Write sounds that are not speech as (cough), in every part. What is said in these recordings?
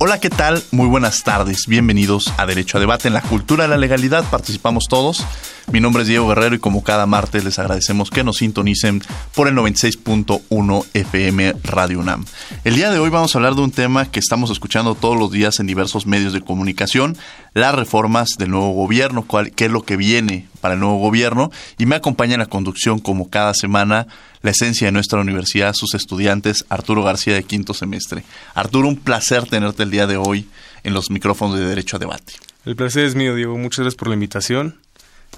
Hola, ¿qué tal? Muy buenas tardes. Bienvenidos a Derecho a Debate. En la cultura de la legalidad participamos todos. Mi nombre es Diego Guerrero y como cada martes les agradecemos que nos sintonicen por el 96.1 FM Radio UNAM. El día de hoy vamos a hablar de un tema que estamos escuchando todos los días en diversos medios de comunicación, las reformas del nuevo gobierno, cuál, qué es lo que viene para el nuevo gobierno y me acompaña en la conducción como cada semana la esencia de nuestra universidad, sus estudiantes, Arturo García de quinto semestre. Arturo, un placer tenerte el día de hoy en los micrófonos de Derecho a Debate. El placer es mío, Diego. Muchas gracias por la invitación.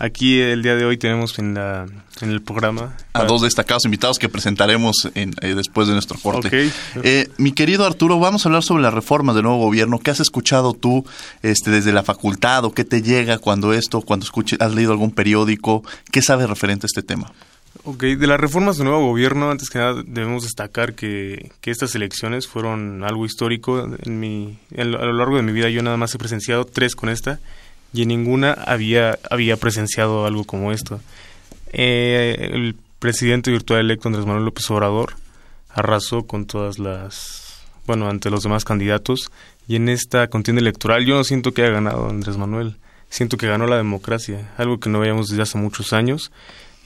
Aquí el día de hoy tenemos en, la, en el programa a dos destacados invitados que presentaremos en, eh, después de nuestro corte. Eh, mi querido Arturo, vamos a hablar sobre las reformas del nuevo gobierno. ¿Qué has escuchado tú este, desde la facultad o qué te llega cuando esto, cuando escuches, has leído algún periódico? ¿Qué sabes referente a este tema? Ok, de las reformas del nuevo gobierno, antes que nada debemos destacar que, que estas elecciones fueron algo histórico. En mi, a lo largo de mi vida yo nada más he presenciado tres con esta y en ninguna había, había presenciado algo como esto. Eh, el presidente virtual electo Andrés Manuel López Obrador arrasó con todas las, bueno, ante los demás candidatos y en esta contienda electoral yo no siento que haya ganado Andrés Manuel, siento que ganó la democracia, algo que no veíamos desde hace muchos años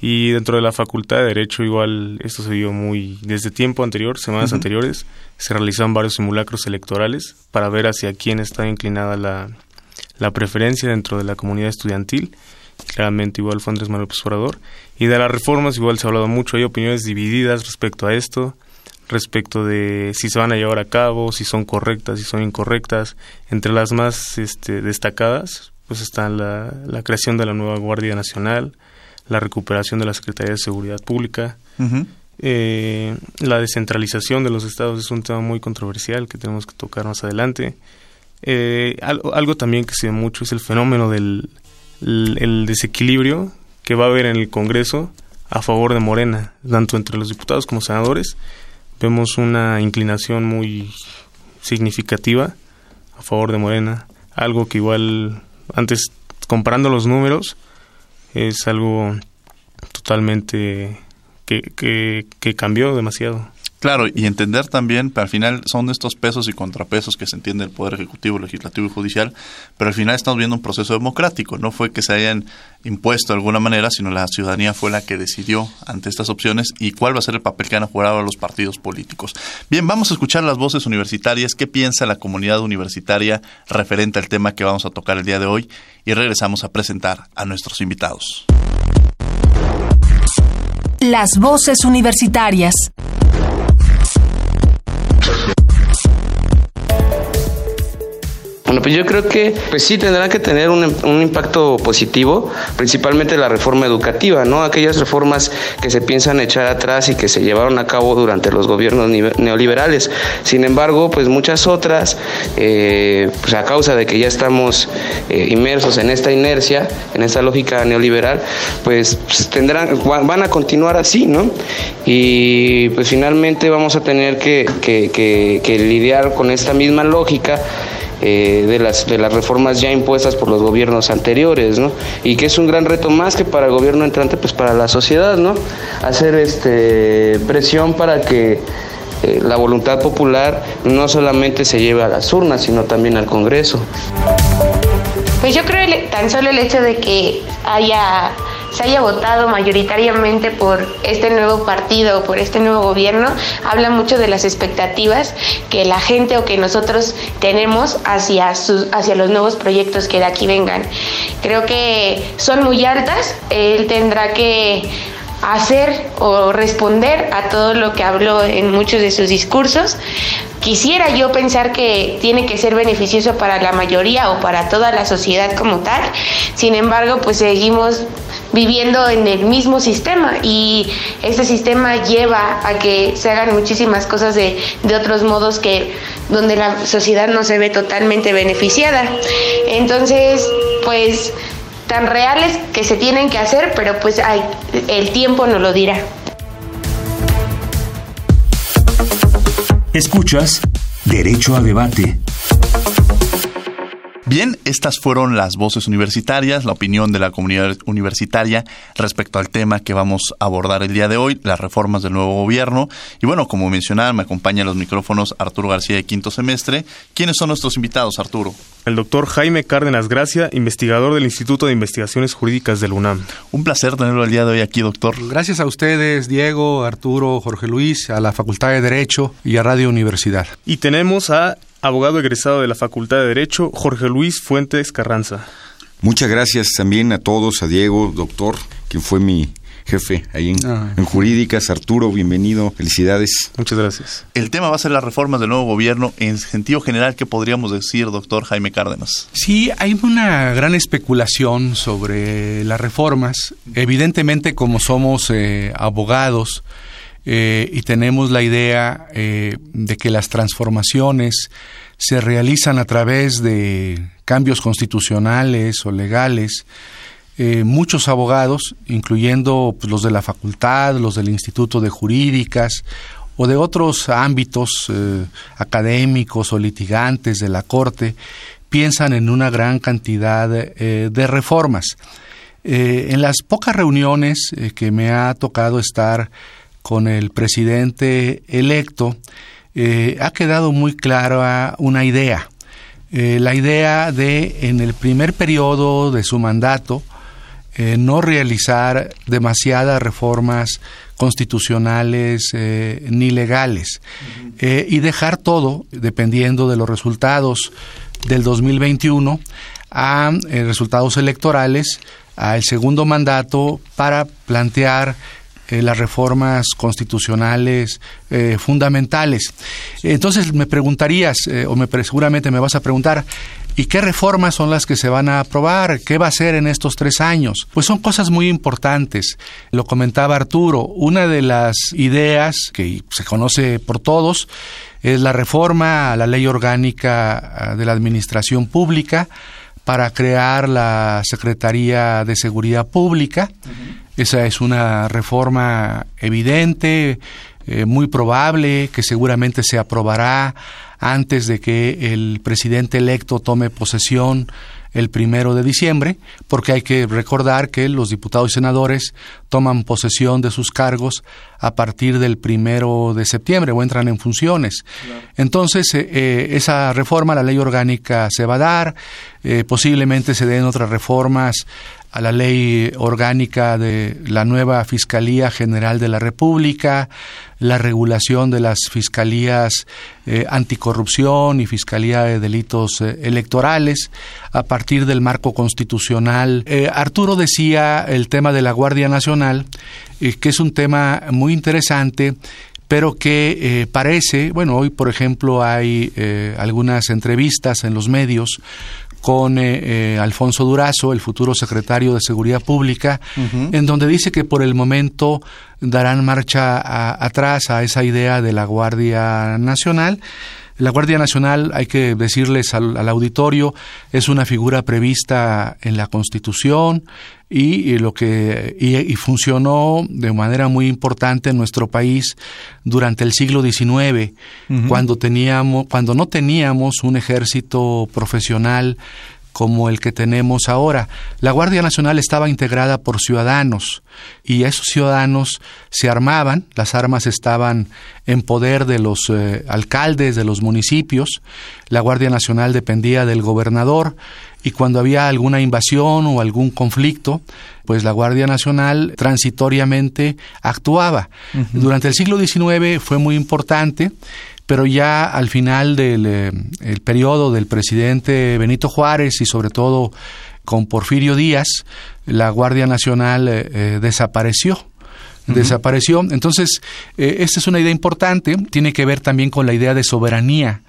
y dentro de la Facultad de Derecho igual esto se vio muy desde tiempo anterior, semanas anteriores, se realizaban varios simulacros electorales para ver hacia quién está inclinada la, la preferencia dentro de la comunidad estudiantil. Claramente igual fue Andrés Manuel Obrador. Y de las reformas igual se ha hablado mucho, hay opiniones divididas respecto a esto, respecto de si se van a llevar a cabo, si son correctas, si son incorrectas. Entre las más este, destacadas, pues están la, la creación de la nueva Guardia Nacional, la recuperación de la Secretaría de Seguridad Pública, eh, la descentralización de los estados es un tema muy controversial que tenemos que tocar más adelante. Eh, algo, también que se ve mucho es el fenómeno del el, desequilibrio que va a haber en el Congreso a favor de Morena, tanto entre los diputados como senadores. Vemos una inclinación muy significativa a favor de Morena, algo que igual antes comparando los números es algo totalmente que, que, que cambió demasiado. Claro, y entender también, al final son estos pesos y contrapesos que se entiende el Poder Ejecutivo, Legislativo y Judicial, pero al final estamos viendo un proceso democrático, no fue que se hayan impuesto de alguna manera, sino la ciudadanía fue la que decidió ante estas opciones y cuál va a ser el papel que han jugado los partidos políticos. Bien, vamos a escuchar las voces universitarias, qué piensa la comunidad universitaria referente al tema que vamos a tocar el día de hoy y regresamos a presentar a nuestros invitados. Las voces universitarias. Bueno, pues yo creo que pues sí tendrán que tener un, impacto positivo, principalmente la reforma educativa, ¿no? Aquellas reformas que se piensan echar atrás y que se llevaron a cabo durante los gobiernos neoliberales. Sin embargo, pues muchas otras, eh, pues a causa de que ya estamos eh, inmersos en esta inercia, en esta lógica neoliberal, pues, pues tendrán, van a continuar así, ¿no? Y pues finalmente vamos a tener que lidiar con esta misma lógica eh, de, las, de las reformas ya impuestas por los gobiernos anteriores, ¿no? Y que es un gran reto más que para el gobierno entrante, pues para la sociedad, ¿no? Hacer este, presión para que eh, la voluntad popular no solamente se lleve a las urnas, sino también al Congreso. Pues yo creo tan solo el hecho de que haya se haya votado mayoritariamente por este nuevo partido, por este nuevo gobierno, habla mucho de las expectativas que la gente o que nosotros tenemos hacia, sus, hacia los nuevos proyectos que de aquí vengan. Creo que son muy altas, él tendrá que hacer o responder a todo lo que habló en muchos de sus discursos. Quisiera yo pensar que tiene que ser beneficioso para la mayoría o para toda la sociedad como tal. Sin embargo, pues seguimos viviendo en el mismo sistema y este sistema lleva a que se hagan muchísimas cosas de, de otros modos que donde la sociedad no se ve totalmente beneficiada. Entonces, pues tan reales que se tienen que hacer, pero pues el tiempo no lo dirá. Escuchas Derecho a Debate. Bien, estas fueron las voces universitarias, la opinión de la comunidad universitaria respecto al tema que vamos a abordar el día de hoy, las reformas del nuevo gobierno. Y bueno, como mencionaba, me acompaña los micrófonos Arturo García de quinto semestre. ¿Quiénes son nuestros invitados, Arturo? El doctor Jaime Cárdenas Gracia, investigador del Instituto de Investigaciones Jurídicas del UNAM. Un placer tenerlo el día de hoy aquí, doctor. Gracias a ustedes, Diego, Arturo, Jorge Luis, a la Facultad de Derecho y a Radio Universidad. Y tenemos a abogado egresado de la Facultad de Derecho, Jorge Luis Fuentes Carranza. Muchas gracias también a todos, a Diego, doctor, quien fue mi jefe ahí en, ah. en, Jurídicas. Arturo, bienvenido, felicidades. Muchas gracias. El tema va a ser las reformas del nuevo gobierno. En sentido general, ¿qué podríamos decir, doctor Jaime Cárdenas? Sí, hay una gran especulación sobre las reformas. Evidentemente, como somos eh, abogados, eh, y tenemos la idea eh, de que las transformaciones se realizan a través de cambios constitucionales o legales. Eh, muchos abogados, incluyendo pues, los de la facultad, los del Instituto de Jurídicas o de otros ámbitos académicos o litigantes de la Corte, piensan en una gran cantidad de reformas. en las pocas reuniones que me ha tocado estar con el presidente electo, eh, ha quedado muy clara una idea. Eh, la idea de, en el primer periodo de su mandato, eh, no realizar demasiadas reformas constitucionales ni legales y dejar todo, dependiendo de los resultados del 2021, a resultados electorales, al segundo mandato para plantear eh, las reformas constitucionales eh, fundamentales. Entonces me preguntarías, eh, o me, seguramente me vas a preguntar, ¿Y qué reformas son las que se van a aprobar? ¿Qué va a ser en estos tres años? Pues son cosas muy importantes. Lo comentaba Arturo, una de las ideas que se conoce por todos es la reforma a la ley orgánica ah, de la Administración Pública para crear la Secretaría de Seguridad Pública. Esa es una reforma evidente, eh, muy probable, que seguramente se aprobará antes de que el presidente electo tome posesión el primero de diciembre, porque hay que recordar que los diputados y senadores toman posesión de sus cargos a partir del primero de septiembre o entran en funciones. Entonces, eh, eh, esa reforma, la ley orgánica, se va a dar, posiblemente se den otras reformas a la ley orgánica de la nueva Fiscalía General de la República, la regulación de las fiscalías eh, anticorrupción y fiscalía de delitos eh, electorales a partir del marco constitucional. Eh, Arturo decía el tema de la Guardia Nacional, que es un tema muy interesante pero que parece, bueno, hoy por ejemplo hay algunas entrevistas en los medios con eh, eh, Alfonso Durazo, el futuro secretario de Seguridad Pública, en donde dice que por el momento darán marcha atrás a esa idea de la Guardia Nacional. La Guardia Nacional, hay que decirles al, auditorio, es una figura prevista en la Constitución y, lo que y, funcionó de manera muy importante en nuestro país durante el siglo XIX, cuando teníamos, cuando no teníamos un ejército profesional como el que tenemos ahora. La Guardia Nacional estaba integrada por ciudadanos y esos ciudadanos se armaban, las armas estaban en poder de los eh, alcaldes de los municipios, la Guardia Nacional dependía del gobernador y cuando había alguna invasión o algún conflicto, pues la Guardia Nacional transitoriamente actuaba. Durante el siglo XIX fue muy importante, pero ya al final del eh, el periodo del presidente Benito Juárez y sobre todo con Porfirio Díaz, la Guardia Nacional eh, eh, desapareció desapareció. Entonces, esta es una idea importante, tiene que ver también con la idea de soberanía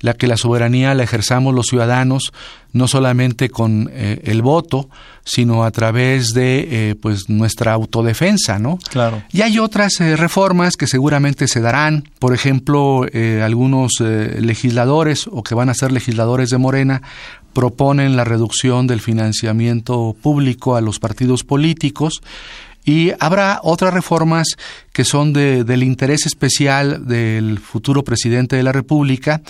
la que la soberanía la ejerzamos los ciudadanos no solamente con eh, el voto, sino a través de eh, pues nuestra autodefensa, ¿no? Claro. Y hay otras eh, reformas que seguramente se darán, por ejemplo, algunos legisladores o que van a ser legisladores de Morena proponen la reducción del financiamiento público a los partidos políticos y habrá otras reformas que son de, del interés especial del futuro presidente de la República,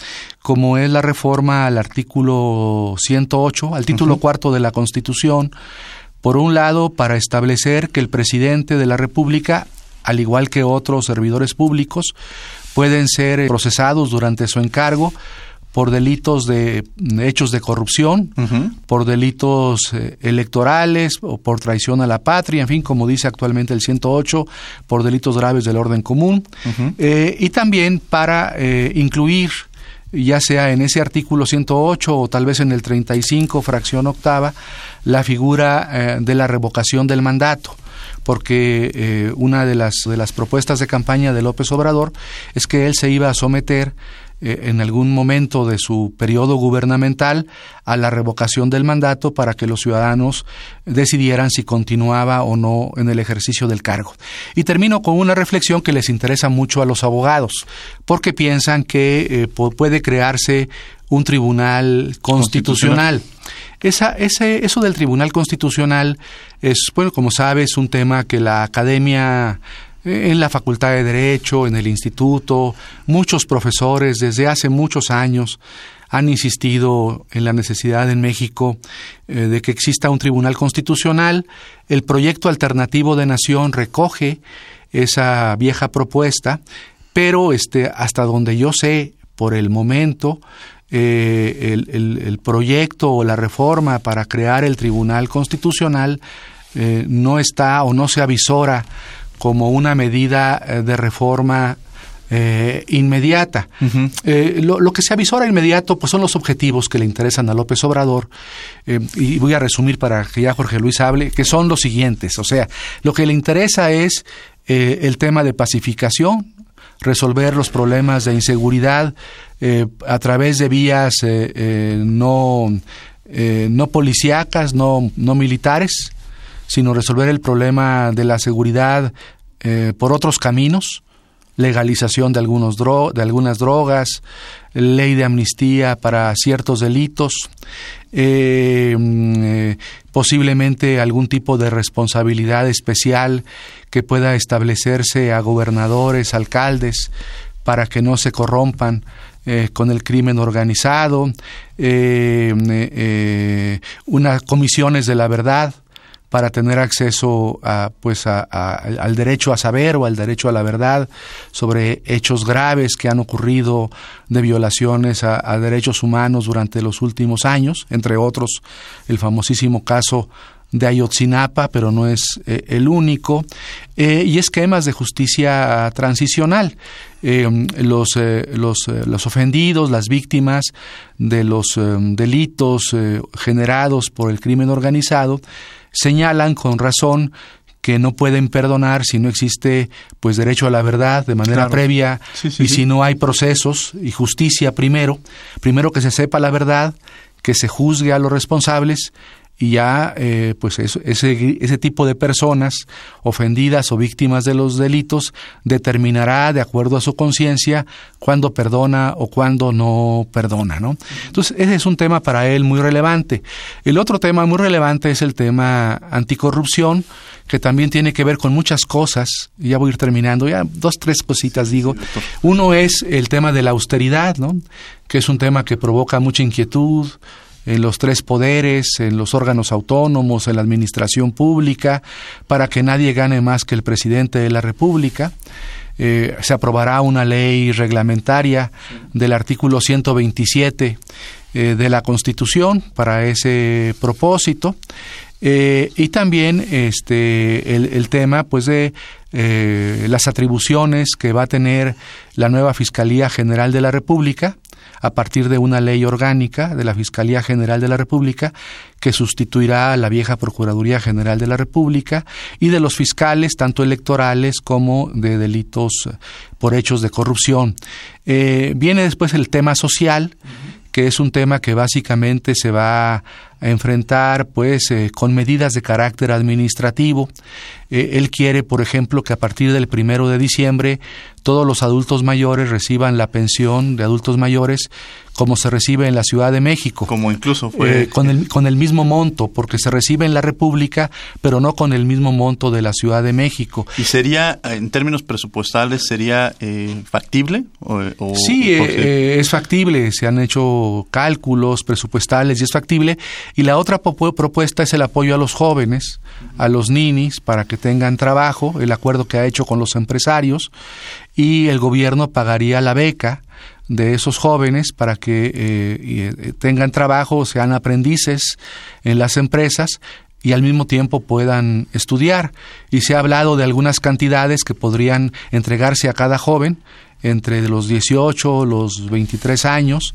como es la reforma al artículo 108, al título cuarto de la Constitución, por un lado, para establecer que el presidente de la República, al igual que otros servidores públicos, pueden ser procesados durante su encargo por delitos de hechos de corrupción, por delitos eh, electorales o por traición a la patria, en fin, como dice actualmente el 108, por delitos graves del orden común, eh, y también para eh, incluir ya sea en ese artículo 108 o tal vez en el 35, fracción octava, la figura de la revocación del mandato. Porque una de las, de las propuestas de campaña de López Obrador es que él se iba a someter eh, en algún momento de su periodo gubernamental a la revocación del mandato para que los ciudadanos decidieran si continuaba o no en el ejercicio del cargo. Y termino con una reflexión que les interesa mucho a los abogados, porque piensan que eh, puede crearse un tribunal constitucional. Esa, ese, eso del tribunal constitucional es, bueno, como sabes, un tema que la academia en la Facultad de Derecho, en el Instituto, muchos profesores desde hace muchos años han insistido en la necesidad en México eh, de que exista un tribunal constitucional. El proyecto alternativo de nación recoge esa vieja propuesta, pero este, hasta donde yo sé, por el momento, eh, el, proyecto o la reforma para crear el tribunal constitucional eh, no está o no se avisora como una medida eh, de reforma eh, inmediata. Eh, lo, que se avisora inmediato pues son los objetivos que le interesan a López Obrador y voy a resumir para que ya Jorge Luis hable, que son los siguientes. O sea, lo que le interesa es el tema de pacificación, resolver los problemas de inseguridad a través de vías no, no policíacas, no, no militares, sino resolver el problema de la seguridad eh, por otros caminos, legalización de, algunos de algunas drogas, ley de amnistía para ciertos delitos, eh, mm, eh, posiblemente algún tipo de responsabilidad especial que pueda establecerse a gobernadores, alcaldes, para que no se corrompan con el crimen organizado, unas comisiones de la verdad, para tener acceso a, pues al derecho a saber o al derecho a la verdad sobre hechos graves que han ocurrido de violaciones a, derechos humanos durante los últimos años, entre otros el famosísimo caso de Ayotzinapa, pero no es eh, el único, eh, y esquemas de justicia transicional. Eh, los, los, los, ofendidos, las víctimas de los delitos generados por el crimen organizado, señalan con razón que no pueden perdonar si no existe pues derecho a la verdad de manera previa y si no hay procesos y justicia primero, primero que se sepa la verdad, que se juzgue a los responsables y ya eh, pues ese, ese tipo de personas ofendidas o víctimas de los delitos determinará de acuerdo a su conciencia cuándo perdona o cuándo no perdona, ¿no? Entonces ese es un tema para él muy relevante. El otro tema muy relevante es el tema anticorrupción que también tiene que ver con muchas cosas, ya voy a ir terminando, ya dos, tres cositas digo. Uno es el tema de la austeridad, ¿no? que es un tema que provoca mucha inquietud, en los tres poderes, en los órganos autónomos, en la administración pública, para que nadie gane más que el presidente de la República. Eh, se aprobará una ley reglamentaria del artículo 127 eh, de la Constitución para ese propósito. Eh, y también este el, tema pues de las atribuciones que va a tener la nueva Fiscalía General de la República a partir de una ley orgánica de la Fiscalía General de la República que sustituirá a la vieja Procuraduría General de la República y de los fiscales, tanto electorales como de delitos por hechos de corrupción. Eh, viene después el tema social, que es un tema que básicamente se va a enfrentar pues eh, con medidas de carácter administrativo. Eh, él quiere, por ejemplo, que a partir del primero de diciembre todos los adultos mayores reciban la pensión de adultos mayores como se recibe en la Ciudad de México. Como incluso fue... Eh, con, el, con el mismo monto, porque se recibe en la República, pero no con el mismo monto de la Ciudad de México. ¿Y sería, en términos presupuestales, sería eh, factible? O, sí, es factible. Se han hecho cálculos presupuestales y es factible. Y la otra propuesta es el apoyo a los jóvenes, a los ninis, para que tengan trabajo, el acuerdo que ha hecho con los empresarios, y el gobierno pagaría la beca de esos jóvenes para que eh, eh, tengan trabajo, sean aprendices en las empresas y al mismo tiempo puedan estudiar. Y se ha hablado de algunas cantidades que podrían entregarse a cada joven entre los 18 los 23 años,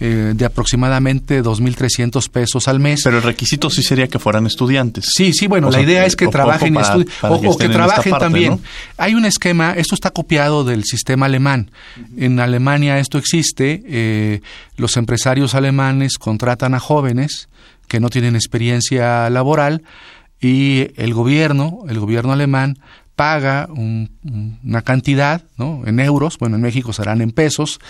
eh, de aproximadamente 2.300 pesos al mes. Pero el requisito sí sería que fueran estudiantes. Sí, sí, bueno, la idea es que trabajen o, que, trabajen también. Hay un esquema, esto está copiado del sistema alemán. En Alemania esto existe, eh, los empresarios alemanes contratan a jóvenes que no tienen experiencia laboral y el gobierno, el gobierno alemán, paga una cantidad, ¿no? En euros, bueno, en México serán en pesos,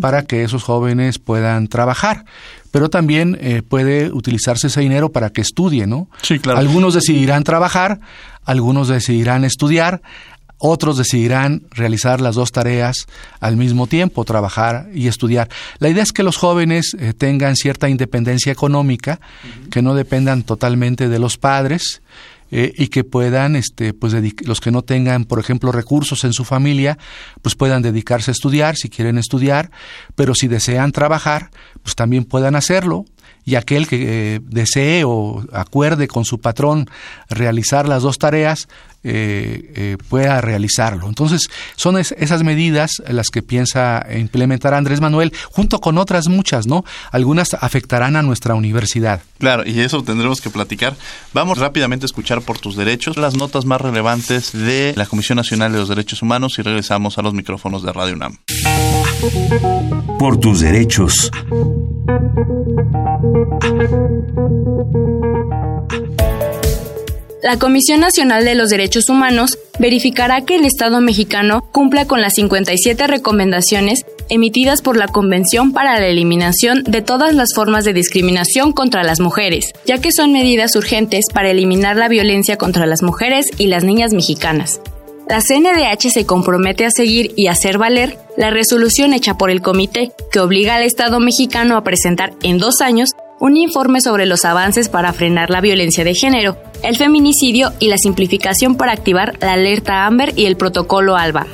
para que esos jóvenes puedan trabajar. Pero también eh, puede utilizarse ese dinero para que estudien, ¿no? Sí, claro. Algunos decidirán trabajar, algunos decidirán estudiar, otros decidirán realizar las dos tareas al mismo tiempo, trabajar y estudiar. La idea es que los jóvenes eh, tengan cierta independencia económica, que no dependan totalmente de los padres, eh, y que puedan, este, pues los que no tengan, por ejemplo, recursos en su familia, pues puedan dedicarse a estudiar si quieren estudiar, pero si desean trabajar, pues también puedan hacerlo y aquel que eh, desee o acuerde con su patrón realizar las dos tareas eh, eh, pueda realizarlo. Entonces, son esas medidas las que piensa implementar Andrés Manuel, junto con otras muchas, ¿no? Algunas afectarán a nuestra universidad. Claro, y eso tendremos que platicar. Vamos rápidamente a escuchar por tus derechos las notas más relevantes de la Comisión Nacional de los Derechos Humanos y regresamos a los micrófonos de Radio UNAM. Por tus derechos. La Comisión Nacional de los Derechos Humanos verificará que el Estado mexicano cumpla con las 57 recomendaciones emitidas por la Convención para la Eliminación de todas las formas de discriminación contra las mujeres, ya que son medidas urgentes para eliminar la violencia contra las mujeres y las niñas mexicanas. La CNDH se compromete a seguir y hacer valer la resolución hecha por el comité que obliga al Estado mexicano a presentar en dos años un informe sobre los avances para frenar la violencia de género, el feminicidio y la simplificación para activar la alerta AMBER y el protocolo ALBA.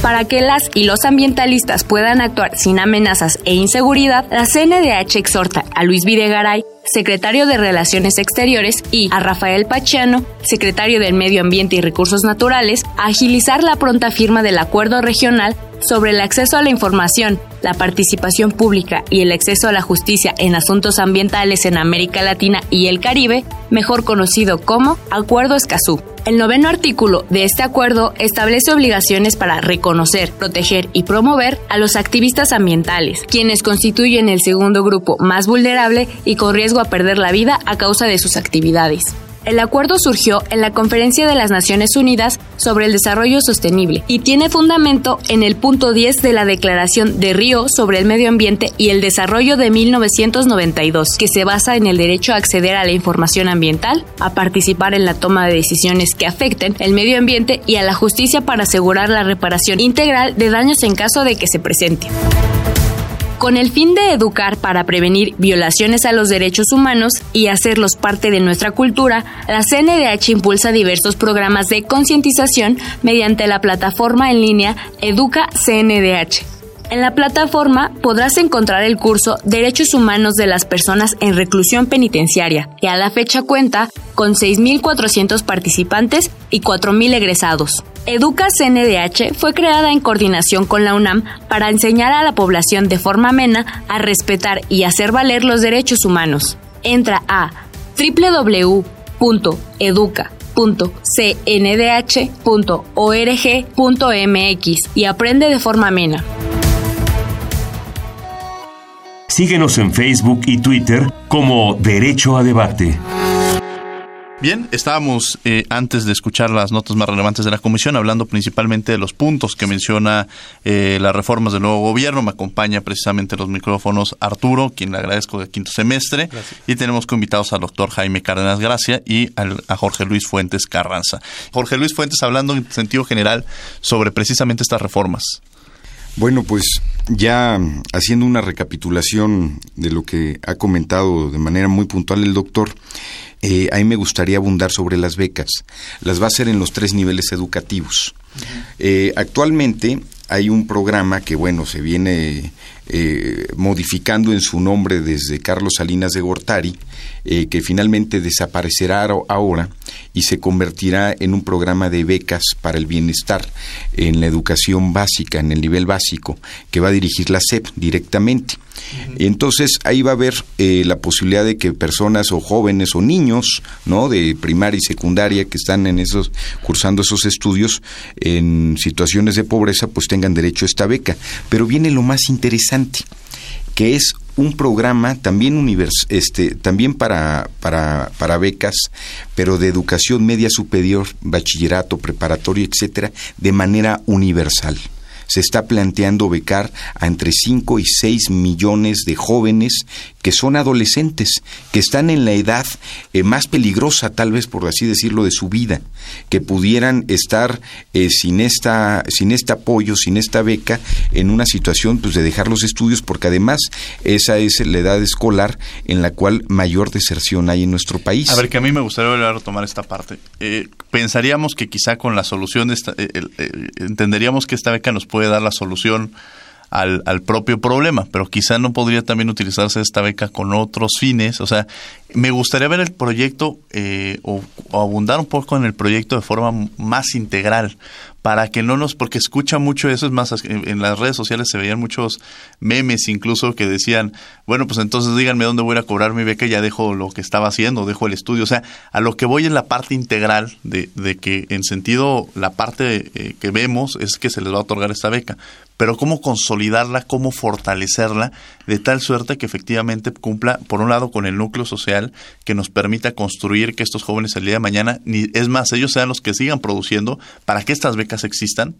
Para que las y los ambientalistas puedan actuar sin amenazas e inseguridad, la CNDH exhorta a Luis Videgaray, secretario de Relaciones Exteriores, y a Rafael Pachiano, secretario del Medio Ambiente y Recursos Naturales, a agilizar la pronta firma del acuerdo regional sobre el acceso a la información, la participación pública y el acceso a la justicia en asuntos ambientales en América Latina y el Caribe, mejor conocido como Acuerdo Escazú. El noveno artículo de este acuerdo establece obligaciones para reconocer, proteger y promover a los activistas ambientales, quienes constituyen el segundo grupo más vulnerable y con riesgo a perder la vida a causa de sus actividades. El acuerdo surgió en la Conferencia de las Naciones Unidas sobre el Desarrollo Sostenible y tiene fundamento en el punto 10 de la Declaración de Río sobre el Medio Ambiente y el Desarrollo de 1992, que se basa en el derecho a acceder a la información ambiental, a participar en la toma de decisiones que afecten el medio ambiente y a la justicia para asegurar la reparación integral de daños en caso de que se presenten. Con el fin de educar para prevenir violaciones a los derechos humanos y hacerlos parte de nuestra cultura, la CNDH impulsa diversos programas de concientización mediante la plataforma en línea Educa CNDH. En la plataforma podrás encontrar el curso Derechos Humanos de las Personas en Reclusión Penitenciaria, que a la fecha cuenta con 6.400 participantes y 4.000 egresados. Educa CNDH fue creada en coordinación con la UNAM para enseñar a la población de forma amena a respetar y hacer valer los derechos humanos. Entra a www.educa.cndh.org.mx y aprende de forma amena. Síguenos en Facebook y Twitter como Derecho a Debate. Bien, estábamos eh, antes de escuchar las notas más relevantes de la comisión hablando principalmente de los puntos que menciona eh, las reformas del nuevo gobierno. Me acompaña precisamente los micrófonos Arturo, quien le agradezco de quinto semestre, y tenemos invitados al doctor Jaime Cárdenas Gracia y a Jorge Luis Fuentes Carranza. Jorge Luis Fuentes hablando en sentido general sobre precisamente estas reformas. Bueno, pues ya haciendo una recapitulación de lo que ha comentado de manera muy puntual el doctor, eh, a mí me gustaría abundar sobre las becas. Las va a hacer en los tres niveles educativos. Eh, actualmente hay un programa que, bueno, se viene eh, modificando en su nombre desde Carlos Salinas de Gortari, eh, que finalmente desaparecerá ahora y se convertirá en un programa de becas para el bienestar en la educación básica, en el nivel básico, que va a dirigir la SEP directamente. Entonces ahí va a haber eh, la posibilidad de que personas o jóvenes o niños, ¿no? De primaria y secundaria que están en esos cursando esos estudios en situaciones de pobreza, pues tengan derecho a esta beca. Pero viene lo más interesante, que es un programa también univers este también para, para, para becas, pero de educación media superior, bachillerato, preparatorio, etcétera, de manera universal se está planteando becar a entre 5 y 6 millones de jóvenes que son adolescentes, que están en la edad eh, más peligrosa, tal vez por así decirlo, de su vida, que pudieran estar eh, sin, esta, sin este apoyo, sin esta beca, en una situación pues, de dejar los estudios, porque además esa es la edad escolar en la cual mayor deserción hay en nuestro país. A ver, que a mí me gustaría volver a retomar esta parte. Eh, pensaríamos que quizá con la solución, esta, entenderíamos que esta beca nos puede dar la solución al, al, propio problema, pero quizá no podría también utilizarse esta beca con otros fines. O sea, me gustaría ver el proyecto eh, o, abundar un poco en el proyecto de forma más integral para que no nos, porque escucha mucho eso, es más, en las redes sociales se veían muchos memes incluso que decían, bueno, pues entonces díganme dónde voy a cobrar mi beca y ya dejo lo que estaba haciendo, dejo el estudio. O sea, a lo que voy en la parte integral de, de que en sentido la parte eh, que vemos es que se les va a otorgar esta beca, pero cómo consolidarla, cómo fortalecerla de tal suerte que efectivamente cumpla, por un lado, con el núcleo social que nos permita construir que estos jóvenes el día de mañana, ni, es más, ellos sean los que sigan produciendo para que estas becas existan.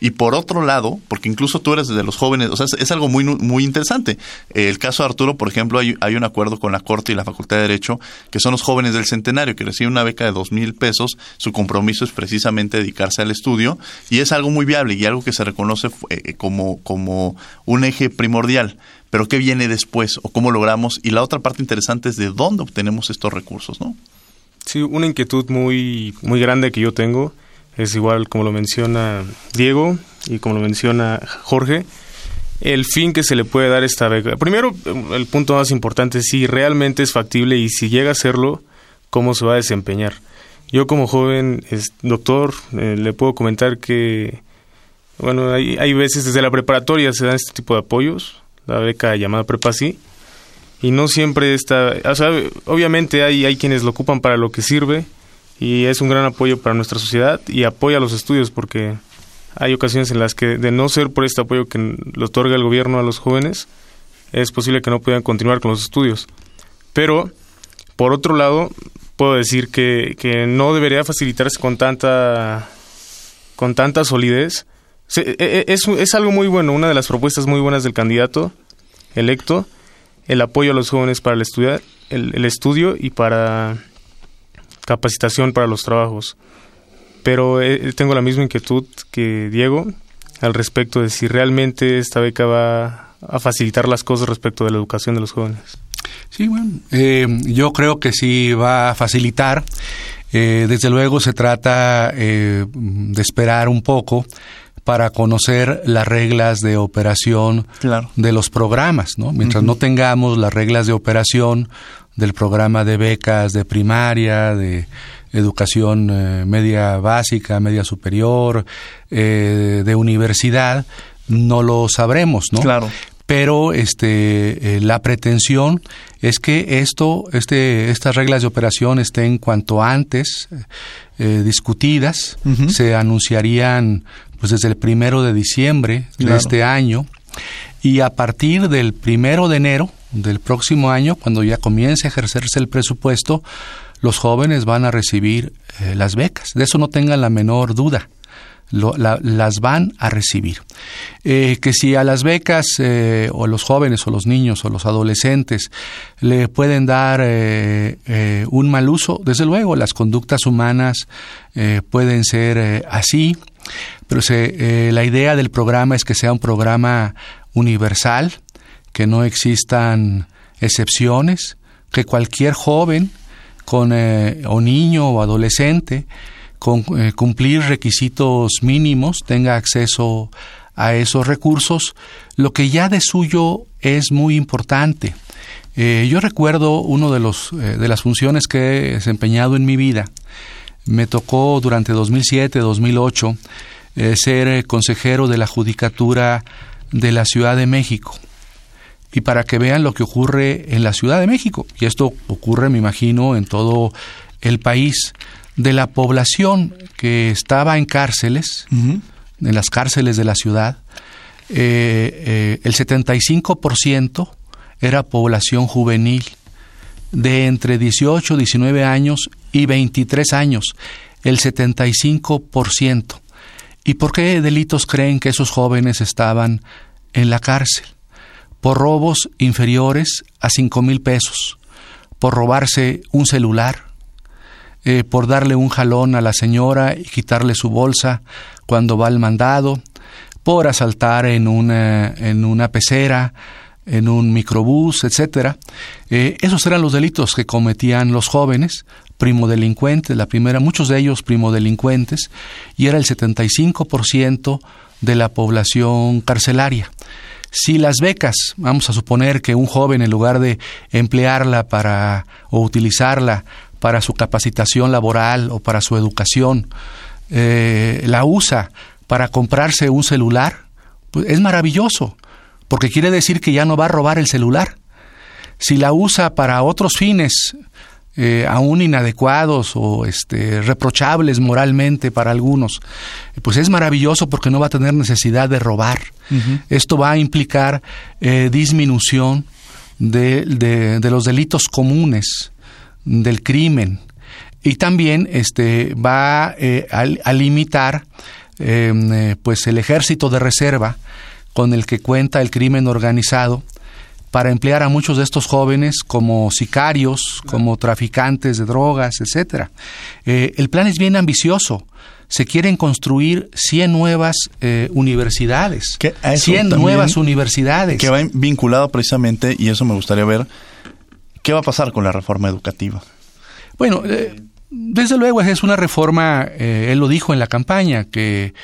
Y por otro lado, porque incluso tú eres de los jóvenes, o sea, es, algo muy, muy interesante. El caso de Arturo, por ejemplo, hay, hay, un acuerdo con la Corte y la Facultad de Derecho, que son los jóvenes del centenario, que reciben una beca de dos mil pesos. Su compromiso es precisamente dedicarse al estudio y es algo muy viable y algo que se reconoce eh, como, como un eje primordial pero qué viene después o cómo logramos. Y la otra parte interesante es de dónde obtenemos estos recursos, ¿no? Sí, una inquietud muy, muy grande que yo tengo es igual como lo menciona Diego y como lo menciona Jorge, el fin que se le puede dar esta beca. Primero, el punto más importante es si realmente es factible y si llega a serlo, cómo se va a desempeñar. Yo como joven es, doctor eh, le puedo comentar que, bueno, hay, hay veces desde la preparatoria se dan este tipo de apoyos, la beca llamada Prepasi, y no siempre está, o sea, obviamente hay, hay quienes lo ocupan para lo que sirve y es un gran apoyo para nuestra sociedad y apoya los estudios porque hay ocasiones en las que de no ser por este apoyo que le otorga el gobierno a los jóvenes, es posible que no puedan continuar con los estudios. Pero, por otro lado, puedo decir que, que no debería facilitarse con tanta, con tanta solidez e, e, es, es algo muy bueno, una de las propuestas muy buenas del candidato electo, el apoyo a los jóvenes para el, estudiar, el, estudio y para capacitación para los trabajos. Pero eh, tengo la misma inquietud que Diego al respecto de si realmente esta beca va a facilitar las cosas respecto de la educación de los jóvenes. Sí, bueno, eh, yo creo que sí va a facilitar. Eh, desde luego se trata eh, de esperar un poco para conocer las reglas de operación de los programas, ¿no? Mientras no tengamos las reglas de operación del programa de becas de primaria, de educación media básica, media superior, de universidad, no lo sabremos, ¿no? Claro pero este, eh, la pretensión es que esto, este, estas reglas de operación estén cuanto antes eh, discutidas, se anunciarían pues desde el primero de diciembre de este año y a partir del primero de enero del próximo año, cuando ya comience a ejercerse el presupuesto, los jóvenes van a recibir eh, las becas. De eso no tengan la menor duda las van a recibir. Eh, que si a las becas eh, o los jóvenes o los niños o los adolescentes le pueden dar eh, un mal uso, desde luego las conductas humanas pueden ser así, pero la idea del programa es que sea un programa universal, que no existan excepciones, que cualquier joven con, o niño o adolescente con, eh, cumplir requisitos mínimos, tenga acceso a esos recursos, lo que ya de suyo es muy importante. Eh, yo recuerdo uno de los eh, de las funciones que he desempeñado en mi vida. Me tocó durante 2007-2008 ser consejero de la judicatura de la Ciudad de México. Y para que vean lo que ocurre en la Ciudad de México, y esto ocurre, me imagino, en todo el país, de la población que estaba en cárceles, en las cárceles de la ciudad, eh, eh, el 75% era población juvenil de entre 18, 19 años y 23 años, el 75%. ¿Y por qué delitos creen que esos jóvenes estaban en la cárcel? Por robos inferiores a 5 mil pesos, por robarse un celular, eh, por darle un jalón a la señora y quitarle su bolsa cuando va al mandado, por asaltar en una, en una pecera, en un microbús, etcétera. Eh, esos eran los delitos que cometían los jóvenes, primodelincuentes, la primera, muchos de ellos primodelincuentes, y era el 75% de la población carcelaria. Si las becas, vamos a suponer que un joven en lugar de emplearla para o utilizarla para su capacitación laboral o para su educación, eh, la usa para comprarse un celular, pues es maravilloso, porque quiere decir que ya no va a robar el celular. Si la usa para otros fines, eh, aún inadecuados o este, reprochables moralmente para algunos, pues es maravilloso porque no va a tener necesidad de robar. Esto va a implicar eh, disminución de, de, los delitos comunes del crimen y también este va eh, a, limitar em, eh, pues el ejército de reserva con el que cuenta el crimen organizado para emplear a muchos de estos jóvenes como sicarios, como traficantes de drogas, etcétera. Eh, el plan es bien ambicioso. Se quieren construir 100 nuevas universidades. 100 nuevas universidades. Que va vinculado precisamente, y eso me gustaría ver, ¿Qué va a pasar con la reforma educativa? Bueno, eh, desde luego es una reforma, eh, él lo dijo en la campaña, que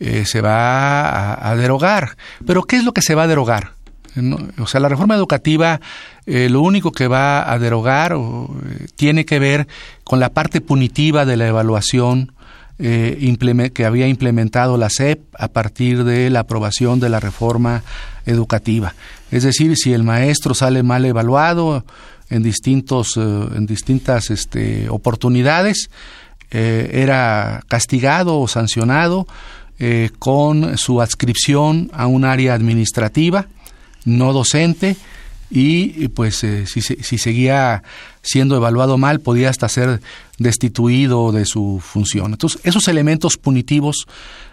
eh, se va a, derogar. Pero ¿qué es lo que se va a derogar? O sea, la reforma educativa lo único que va a derogar tiene que ver con la parte punitiva de la evaluación que había implementado la SEP a partir de la aprobación de la reforma educativa. Es decir, si el maestro sale mal evaluado, en distintos eh, en distintas este, oportunidades eh, era castigado o sancionado eh, con su adscripción a un área administrativa no docente y pues si, si, seguía siendo evaluado mal podía hasta ser destituido de su función entonces esos elementos punitivos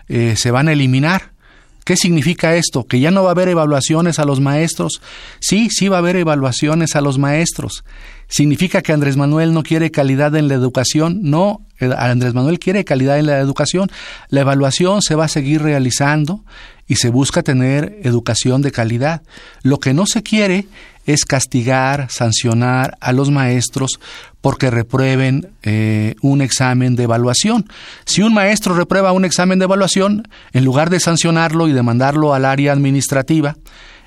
se van a eliminar ¿Qué significa esto? ¿Que ya no va a haber evaluaciones a los maestros? Sí, sí va a haber evaluaciones a los maestros. ¿Significa que Andrés Manuel no quiere calidad en la educación? No, eh, Andrés Manuel quiere calidad en la educación. La evaluación se va a seguir realizando y se busca tener educación de calidad. Lo que no se quiere es castigar, sancionar a los maestros porque reprueben eh, un examen de evaluación. Si un maestro reprueba un examen de evaluación, en lugar de sancionarlo y de mandarlo al área administrativa,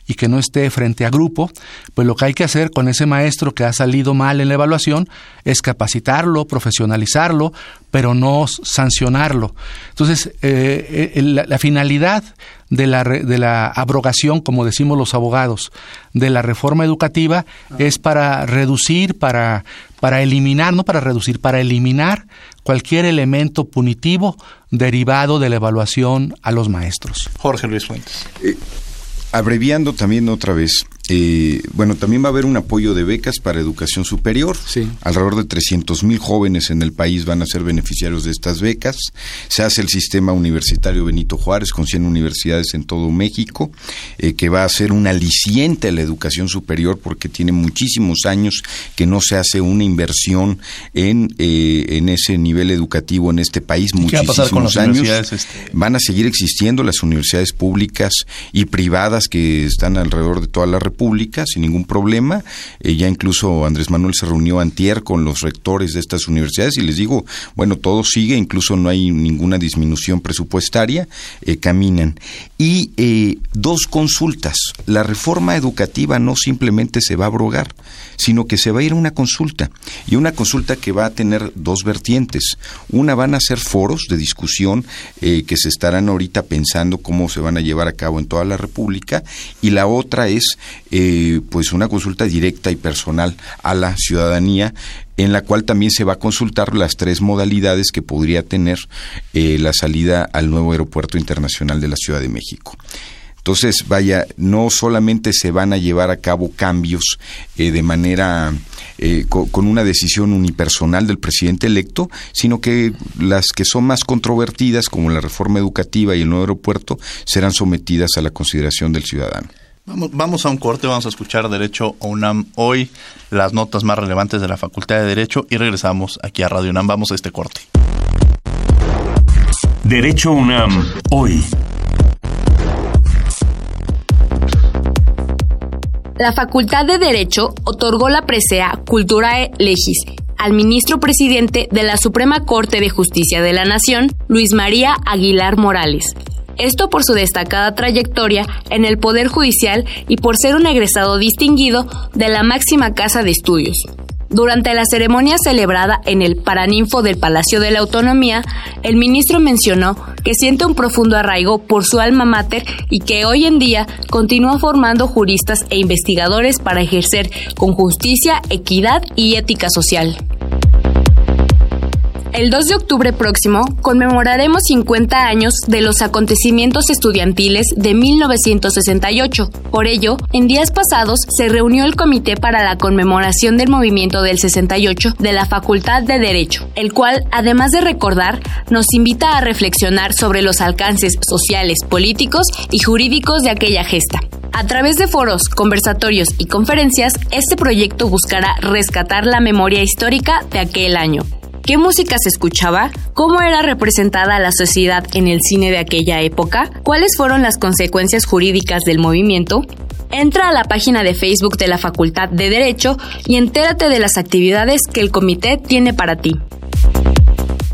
y que no esté frente a grupo, pues lo que hay que hacer con ese maestro que ha salido mal en la evaluación es capacitarlo, profesionalizarlo, pero no sancionarlo. Entonces, eh, eh, la, finalidad de la, de la abrogación, como decimos los abogados, de la reforma educativa es para reducir, para, para eliminar, no para reducir, para eliminar cualquier elemento punitivo derivado de la evaluación a los maestros. Jorge Luis Fuentes. Eh, abreviando también otra vez, eh, bueno, también va a haber un apoyo de becas para educación superior. Sí. Alrededor de 300 mil jóvenes en el país van a ser beneficiarios de estas becas. Se hace el sistema universitario Benito Juárez con 100 universidades en todo México, eh, que va a ser un aliciente a la educación superior porque tiene muchísimos años que no se hace una inversión en, eh, en ese nivel educativo en este país. Muchísimos años. Este? Van a seguir existiendo las universidades públicas y privadas que están alrededor de toda la República pública sin ningún problema. Eh, ya incluso Andrés Manuel se reunió antier con los rectores de estas universidades y les digo, bueno, todo sigue, incluso no hay ninguna disminución presupuestaria, eh, caminan. Y eh, dos consultas. La reforma educativa no simplemente se va a abrogar, sino que se va a ir a una consulta. Y una consulta que va a tener dos vertientes. Una van a ser foros de discusión que se estarán ahorita pensando cómo se van a llevar a cabo en toda la República. Y la otra es eh, pues una consulta directa y personal a la ciudadanía en la cual también se va a consultar las tres modalidades que podría tener eh, la salida al nuevo aeropuerto internacional de la Ciudad de México. Entonces, vaya, no solamente se van a llevar a cabo cambios eh, de manera con, una decisión unipersonal del presidente electo, sino que las que son más controvertidas, como la reforma educativa y el nuevo aeropuerto, serán sometidas a la consideración del ciudadano. Vamos, a un corte, vamos a escuchar Derecho UNAM hoy, las notas más relevantes de la Facultad de Derecho y regresamos aquí a Radio UNAM. Vamos a este corte. Derecho UNAM hoy. La Facultad de Derecho otorgó la presea Culturae Legis al ministro presidente de la Suprema Corte de Justicia de la Nación, Luis María Aguilar Morales esto por su destacada trayectoria en el Poder Judicial y por ser un egresado distinguido de la máxima casa de estudios. Durante la ceremonia celebrada en el Paraninfo del Palacio de la Autonomía, el ministro mencionó que siente un profundo arraigo por su alma mater y que hoy en día continúa formando juristas e investigadores para ejercer con justicia, equidad y ética social. El 2 de octubre próximo conmemoraremos 50 años de los acontecimientos estudiantiles de 1968. Por ello, en días pasados se reunió el Comité para la conmemoración del movimiento del 68 de la Facultad de Derecho, el cual, además de recordar, nos invita a reflexionar sobre los alcances sociales, políticos y jurídicos de aquella gesta. A través de foros, conversatorios y conferencias, este proyecto buscará rescatar la memoria histórica de aquel año. ¿Qué música se escuchaba? ¿Cómo era representada la sociedad en el cine de aquella época? ¿Cuáles fueron las consecuencias jurídicas del movimiento? Entra a la página de Facebook de la Facultad de Derecho y entérate de las actividades que el comité tiene para ti.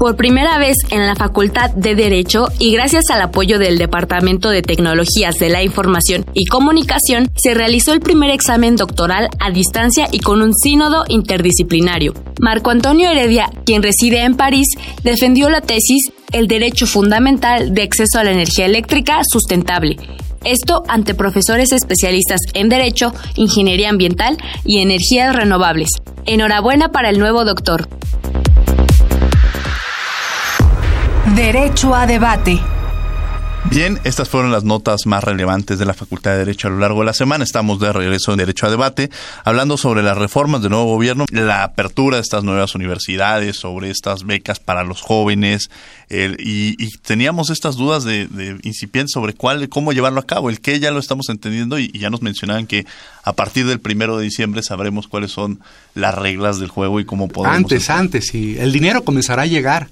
Por primera vez en la Facultad de Derecho y gracias al apoyo del Departamento de Tecnologías de la Información y Comunicación, se realizó el primer examen doctoral a distancia y con un sínodo interdisciplinario. Marco Antonio Heredia, quien reside en París, defendió la tesis El derecho fundamental de acceso a la energía eléctrica sustentable, esto ante profesores especialistas en Derecho, Ingeniería Ambiental y Energías Renovables. Enhorabuena para el nuevo doctor. Derecho a debate. Bien, estas fueron las notas más relevantes de la Facultad de Derecho a lo largo de la semana. Estamos de regreso en Derecho a Debate, hablando sobre las reformas del nuevo gobierno, la apertura de estas nuevas universidades, sobre estas becas para los jóvenes, y, teníamos estas dudas de, de, incipientes sobre cuál, cómo llevarlo a cabo. El qué ya lo estamos entendiendo y, ya nos mencionaban que a partir del primero de diciembre sabremos cuáles son las reglas del juego y cómo podemos. Antes, antes, sí. El dinero comenzará a llegar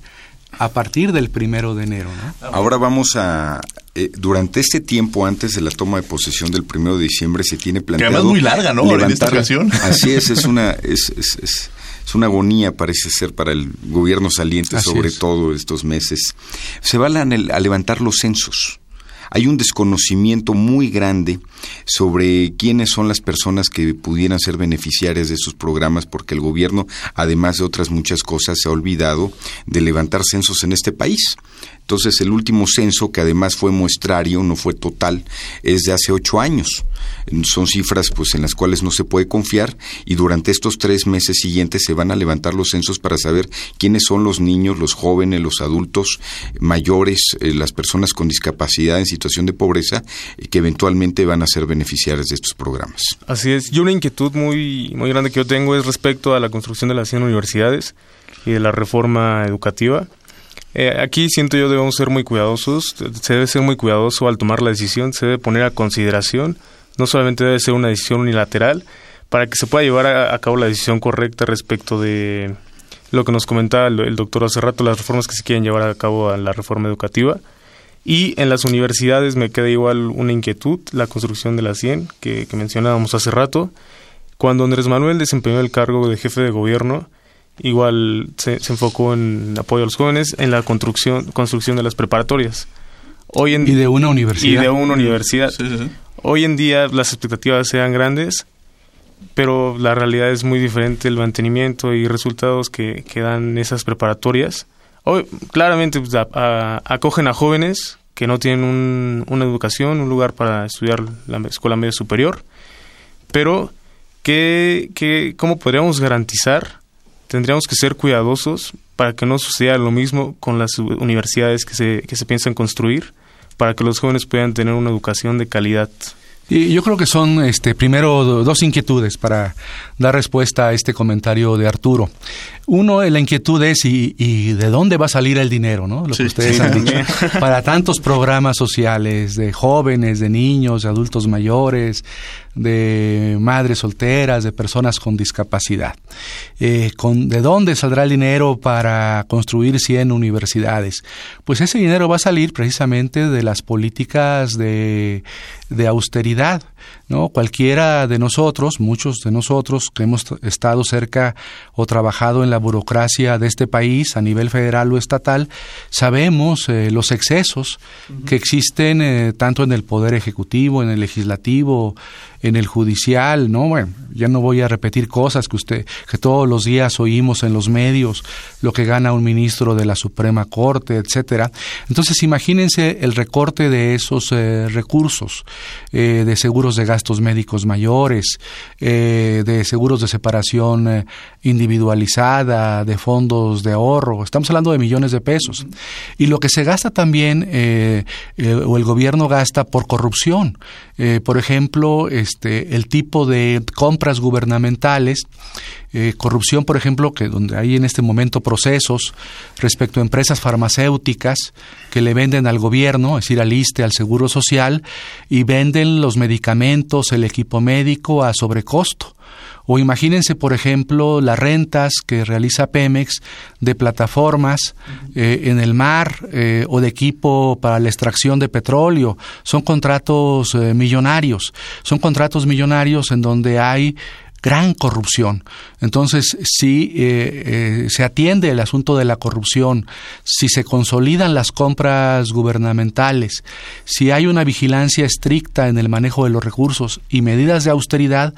a partir del primero de enero. ¿no? Ahora vamos a... Eh, durante este tiempo, antes de la toma de posesión del primero de diciembre, se tiene planteado... Que además muy larga, ¿no? en esta ocasión. (laughs) Así es, es una... (laughs) Es, es, es, una agonía, parece ser, para el gobierno saliente, sobre todo estos meses. Se van a, a levantar los censos hay un desconocimiento muy grande sobre quiénes son las personas que pudieran ser beneficiarias de esos programas, porque el gobierno, además de otras muchas cosas, se ha olvidado de levantar censos en este país. Entonces, el último censo, que además fue muestrario, no fue total, es de hace ocho años. Son cifras pues en las cuales no se puede confiar y durante estos tres meses siguientes se van a levantar los censos para saber quiénes son los niños, los jóvenes, los adultos mayores, eh, las personas con discapacidad en situación de pobreza y que eventualmente van a ser beneficiarios de estos programas. Así es. Yo una inquietud muy, muy grande que yo tengo es respecto a la construcción de las 100 universidades y de la reforma educativa. Eh, aquí siento yo debemos ser muy cuidadosos, se debe ser muy cuidadoso al tomar la decisión, se debe poner a consideración no solamente debe ser una decisión unilateral, para que se pueda llevar a, cabo la decisión correcta respecto de lo que nos comentaba el, doctor hace rato, las reformas que se quieren llevar a cabo a la reforma educativa. Y en las universidades me queda igual una inquietud, la construcción de la 100, que, mencionábamos hace rato. Cuando Andrés Manuel desempeñó el cargo de jefe de gobierno, igual se, enfocó en apoyo a los jóvenes, en la construcción, construcción de las preparatorias. Hoy en, y de una universidad. Y de una universidad. Hoy en día las expectativas sean grandes, pero la realidad es muy diferente, el mantenimiento y resultados que, que dan esas preparatorias. Hoy, claramente pues, acogen a jóvenes que no tienen una educación, un lugar para estudiar la escuela media superior, pero ¿qué, qué, ¿cómo podríamos garantizar? Tendríamos que ser cuidadosos para que no suceda lo mismo con las universidades que se, que se piensan construir para que los jóvenes puedan tener una educación de calidad. Y yo creo que son, este, primero, dos inquietudes para dar respuesta a este comentario de Arturo. Uno, la inquietud es, ¿y, de dónde va a salir el dinero? ¿no? Lo que ustedes han dicho. Para tantos programas sociales de jóvenes, de niños, de adultos mayores, de madres solteras, de personas con discapacidad. Eh, ¿De dónde saldrá el dinero para construir 100 universidades? Pues ese dinero va a salir precisamente de las políticas de, de austeridad. ¿No? Cualquiera de nosotros, muchos de nosotros que hemos estado cerca o trabajado en la burocracia de este país a nivel federal o estatal, sabemos eh, los excesos que existen eh, tanto en el poder ejecutivo, en el legislativo, en el judicial, ¿no? Bueno, ya no voy a repetir cosas que usted, que todos los días oímos en los medios, lo que gana un ministro de la Suprema Corte, etcétera. Entonces, imagínense el recorte de esos eh, recursos, de seguros de gastos médicos mayores, eh, de seguros de separación individualizada, de fondos de ahorro. Estamos hablando de millones de pesos. Y lo que se gasta también, o el gobierno gasta por corrupción. por ejemplo, este, el tipo de compras gubernamentales, eh, corrupción, por ejemplo, que donde hay en este momento procesos respecto a empresas farmacéuticas que le venden al gobierno, es decir, al ISTE, al Seguro Social, y venden los medicamentos, el equipo médico a sobrecosto. O imagínense, por ejemplo, las rentas que realiza Pemex de plataformas eh, en el mar eh, o de equipo para la extracción de petróleo. Son contratos eh, millonarios. Son contratos millonarios en donde hay gran corrupción. Entonces, si se atiende el asunto de la corrupción, si se consolidan las compras gubernamentales, si hay una vigilancia estricta en el manejo de los recursos y medidas de austeridad,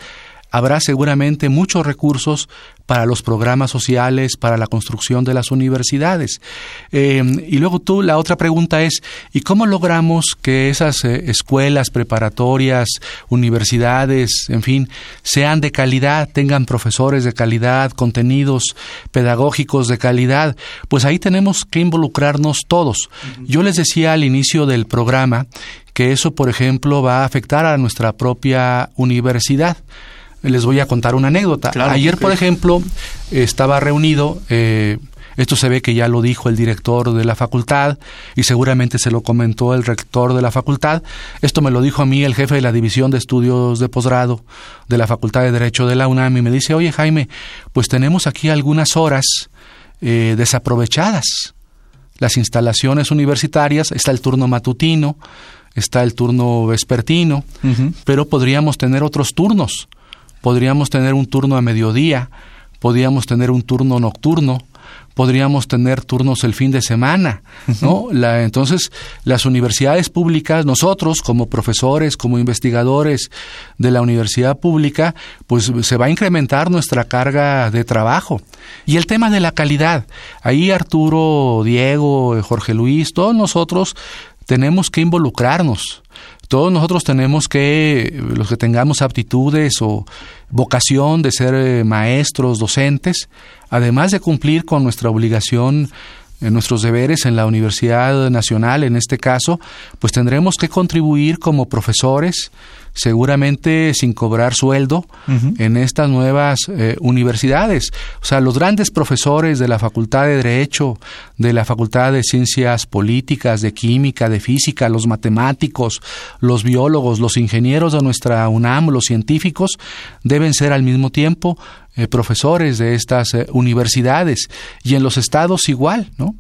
habrá seguramente muchos recursos para los programas sociales, para la construcción de las universidades. Eh, y luego tú, la otra pregunta es, ¿y cómo logramos que esas eh, escuelas preparatorias, universidades, en fin, sean de calidad, tengan profesores de calidad, contenidos pedagógicos de calidad? Pues ahí tenemos que involucrarnos todos. Yo les decía al inicio del programa que eso, por ejemplo, va a afectar a nuestra propia universidad les voy a contar una anécdota. Ayer, por ejemplo, estaba reunido, eh, esto se ve que ya lo dijo el director de la facultad y seguramente se lo comentó el rector de la facultad. Esto me lo dijo a mí el jefe de la División de Estudios de Posgrado de la Facultad de Derecho de la UNAM y me dice, oye Jaime, pues tenemos aquí algunas horas eh, desaprovechadas. Las instalaciones universitarias, está el turno matutino, está el turno vespertino, pero podríamos tener otros turnos podríamos tener un turno a mediodía, podríamos tener un turno nocturno, podríamos tener turnos el fin de semana, ¿no? La, entonces, las universidades públicas, nosotros como profesores, como investigadores de la universidad pública, pues se va a incrementar nuestra carga de trabajo. Y el tema de la calidad, ahí Arturo, Diego, Jorge Luis, todos nosotros tenemos que involucrarnos todos nosotros tenemos que, los que tengamos aptitudes o vocación de ser eh, maestros, docentes, además de cumplir con nuestra obligación en nuestros deberes en la Universidad Nacional, en este caso, pues tendremos que contribuir como profesores, seguramente sin cobrar sueldo, en estas nuevas eh, universidades. O sea, los grandes profesores de la Facultad de Derecho, de la Facultad de Ciencias Políticas, de Química, de Física, los matemáticos, los biólogos, los ingenieros de nuestra UNAM, los científicos, deben ser al mismo tiempo eh, profesores de estas eh, universidades y en los estados igual, ¿no?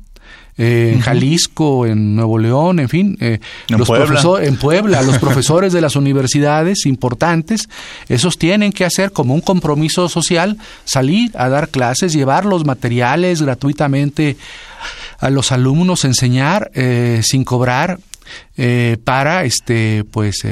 Eh, en Jalisco, en Nuevo León, en fin, en, los Puebla. en Puebla, los (laughs) profesores de las universidades importantes, esos tienen que hacer como un compromiso social, salir a dar clases, llevar los materiales gratuitamente a los alumnos, enseñar sin cobrar para, este, pues,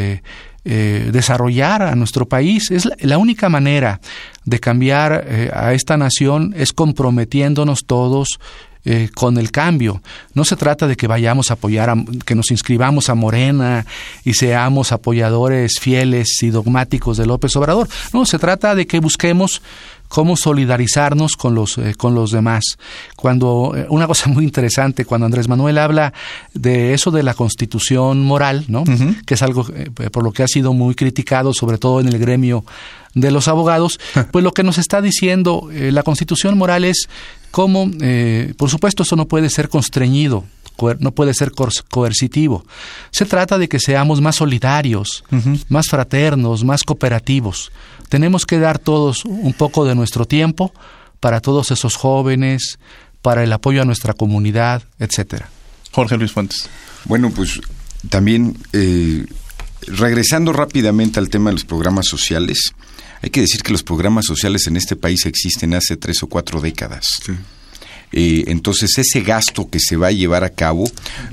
eh, desarrollar a nuestro país. Es la, única manera de cambiar eh, a esta nación es comprometiéndonos todos eh, con el cambio. No se trata de que vayamos a apoyar, que nos inscribamos a Morena y seamos apoyadores fieles y dogmáticos de López Obrador. No, se trata de que busquemos cómo solidarizarnos con los, eh, con los demás. Cuando, eh, una cosa (laughs) muy interesante, cuando Andrés Manuel habla de eso de la constitución moral, ¿no? Que es algo eh, por lo que ha sido muy criticado, sobre todo en el gremio de los abogados, (laughs) pues lo que nos está diciendo la constitución moral es cómo, por supuesto, eso no puede ser constreñido, no puede ser coercitivo. Se trata de que seamos más solidarios, más fraternos, más cooperativos. Tenemos que dar todos un poco de nuestro tiempo para todos esos jóvenes, para el apoyo a nuestra comunidad, etcétera. Jorge Luis Fuentes. Bueno, pues también eh, regresando rápidamente al tema de los programas sociales, hay que decir que los programas sociales en este país existen hace tres o cuatro décadas. Eh, entonces ese gasto que se va a llevar a cabo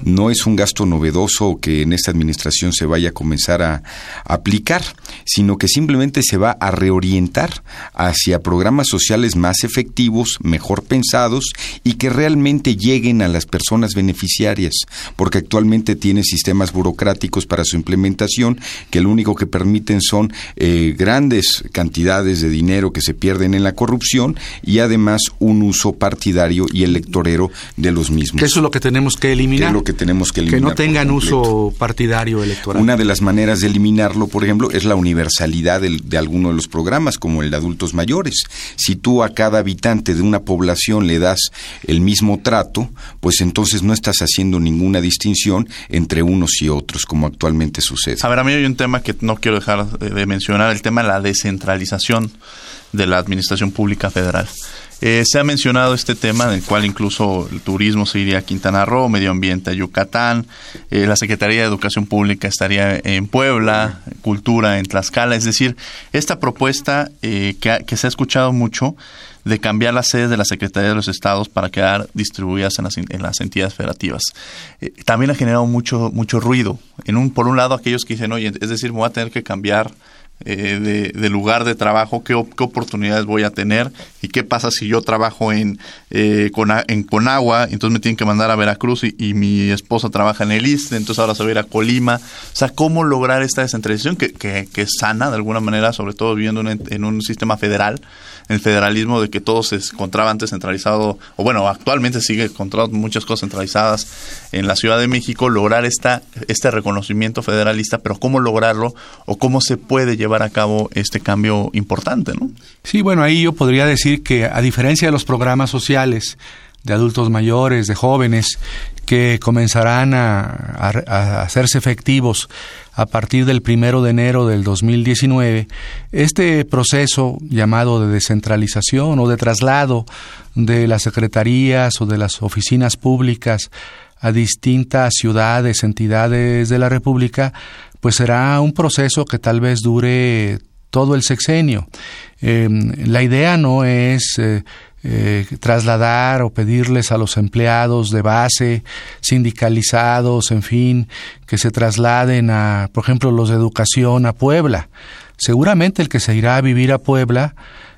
no es un gasto novedoso que en esta administración se vaya a comenzar a, aplicar, sino que simplemente se va a reorientar hacia programas sociales más efectivos, mejor pensados y que realmente lleguen a las personas beneficiarias, porque actualmente tiene sistemas burocráticos para su implementación que lo único que permiten son eh, grandes cantidades de dinero que se pierden en la corrupción y además un uso partidario y electorero de los mismos. Que eso es lo que tenemos que eliminar. Que lo que tenemos que eliminar. Que no tengan uso partidario electoral. Una de las maneras de eliminarlo, por ejemplo, es la universalidad de, de alguno de los programas, como el de adultos mayores. Si tú a cada habitante de una población le das el mismo trato, pues entonces no estás haciendo ninguna distinción entre unos y otros, como actualmente sucede. A ver, a mí hay un tema que no quiero dejar de mencionar, el tema de la descentralización de la Administración Pública Federal. Eh, se ha mencionado este tema, en el cual incluso el turismo se iría a Quintana Roo, medio ambiente a Yucatán, eh, la Secretaría de Educación Pública estaría en Puebla, Cultura en Tlaxcala. Es decir, esta propuesta eh, que, se ha escuchado mucho de cambiar las sedes de la Secretaría de los Estados para quedar distribuidas en las, en las entidades federativas. también ha generado mucho, mucho ruido. En un, por un lado, aquellos que dicen, oye, es decir, me voy a tener que cambiar eh, de, lugar de trabajo, qué, qué, oportunidades voy a tener y qué pasa si yo trabajo en, eh, en Conagua, entonces me tienen que mandar a Veracruz y, mi esposa trabaja en el ISTE, entonces ahora se va a ir a Colima. O sea, cómo lograr esta descentralización que, que, que es sana de alguna manera, sobre todo viviendo en un sistema federal el federalismo de que todo se encontraba antes centralizado, o bueno, actualmente sigue encontrando muchas cosas centralizadas en la Ciudad de México, lograr esta, este reconocimiento federalista, pero cómo lograrlo o cómo se puede llevar a cabo este cambio importante, ¿no? Sí, bueno, ahí yo podría decir que a diferencia de los programas sociales, de adultos mayores, de jóvenes, que comenzarán a, hacerse efectivos a partir del primero de enero del 2019, este proceso llamado de descentralización o de traslado de las secretarías o de las oficinas públicas a distintas ciudades, entidades de la República, pues será un proceso que tal vez dure todo el sexenio. Em, la idea no es eh, eh, trasladar o pedirles a los empleados de base, sindicalizados, en fin, que se trasladen a, por ejemplo, los de educación a Puebla. Seguramente el que se irá a vivir a Puebla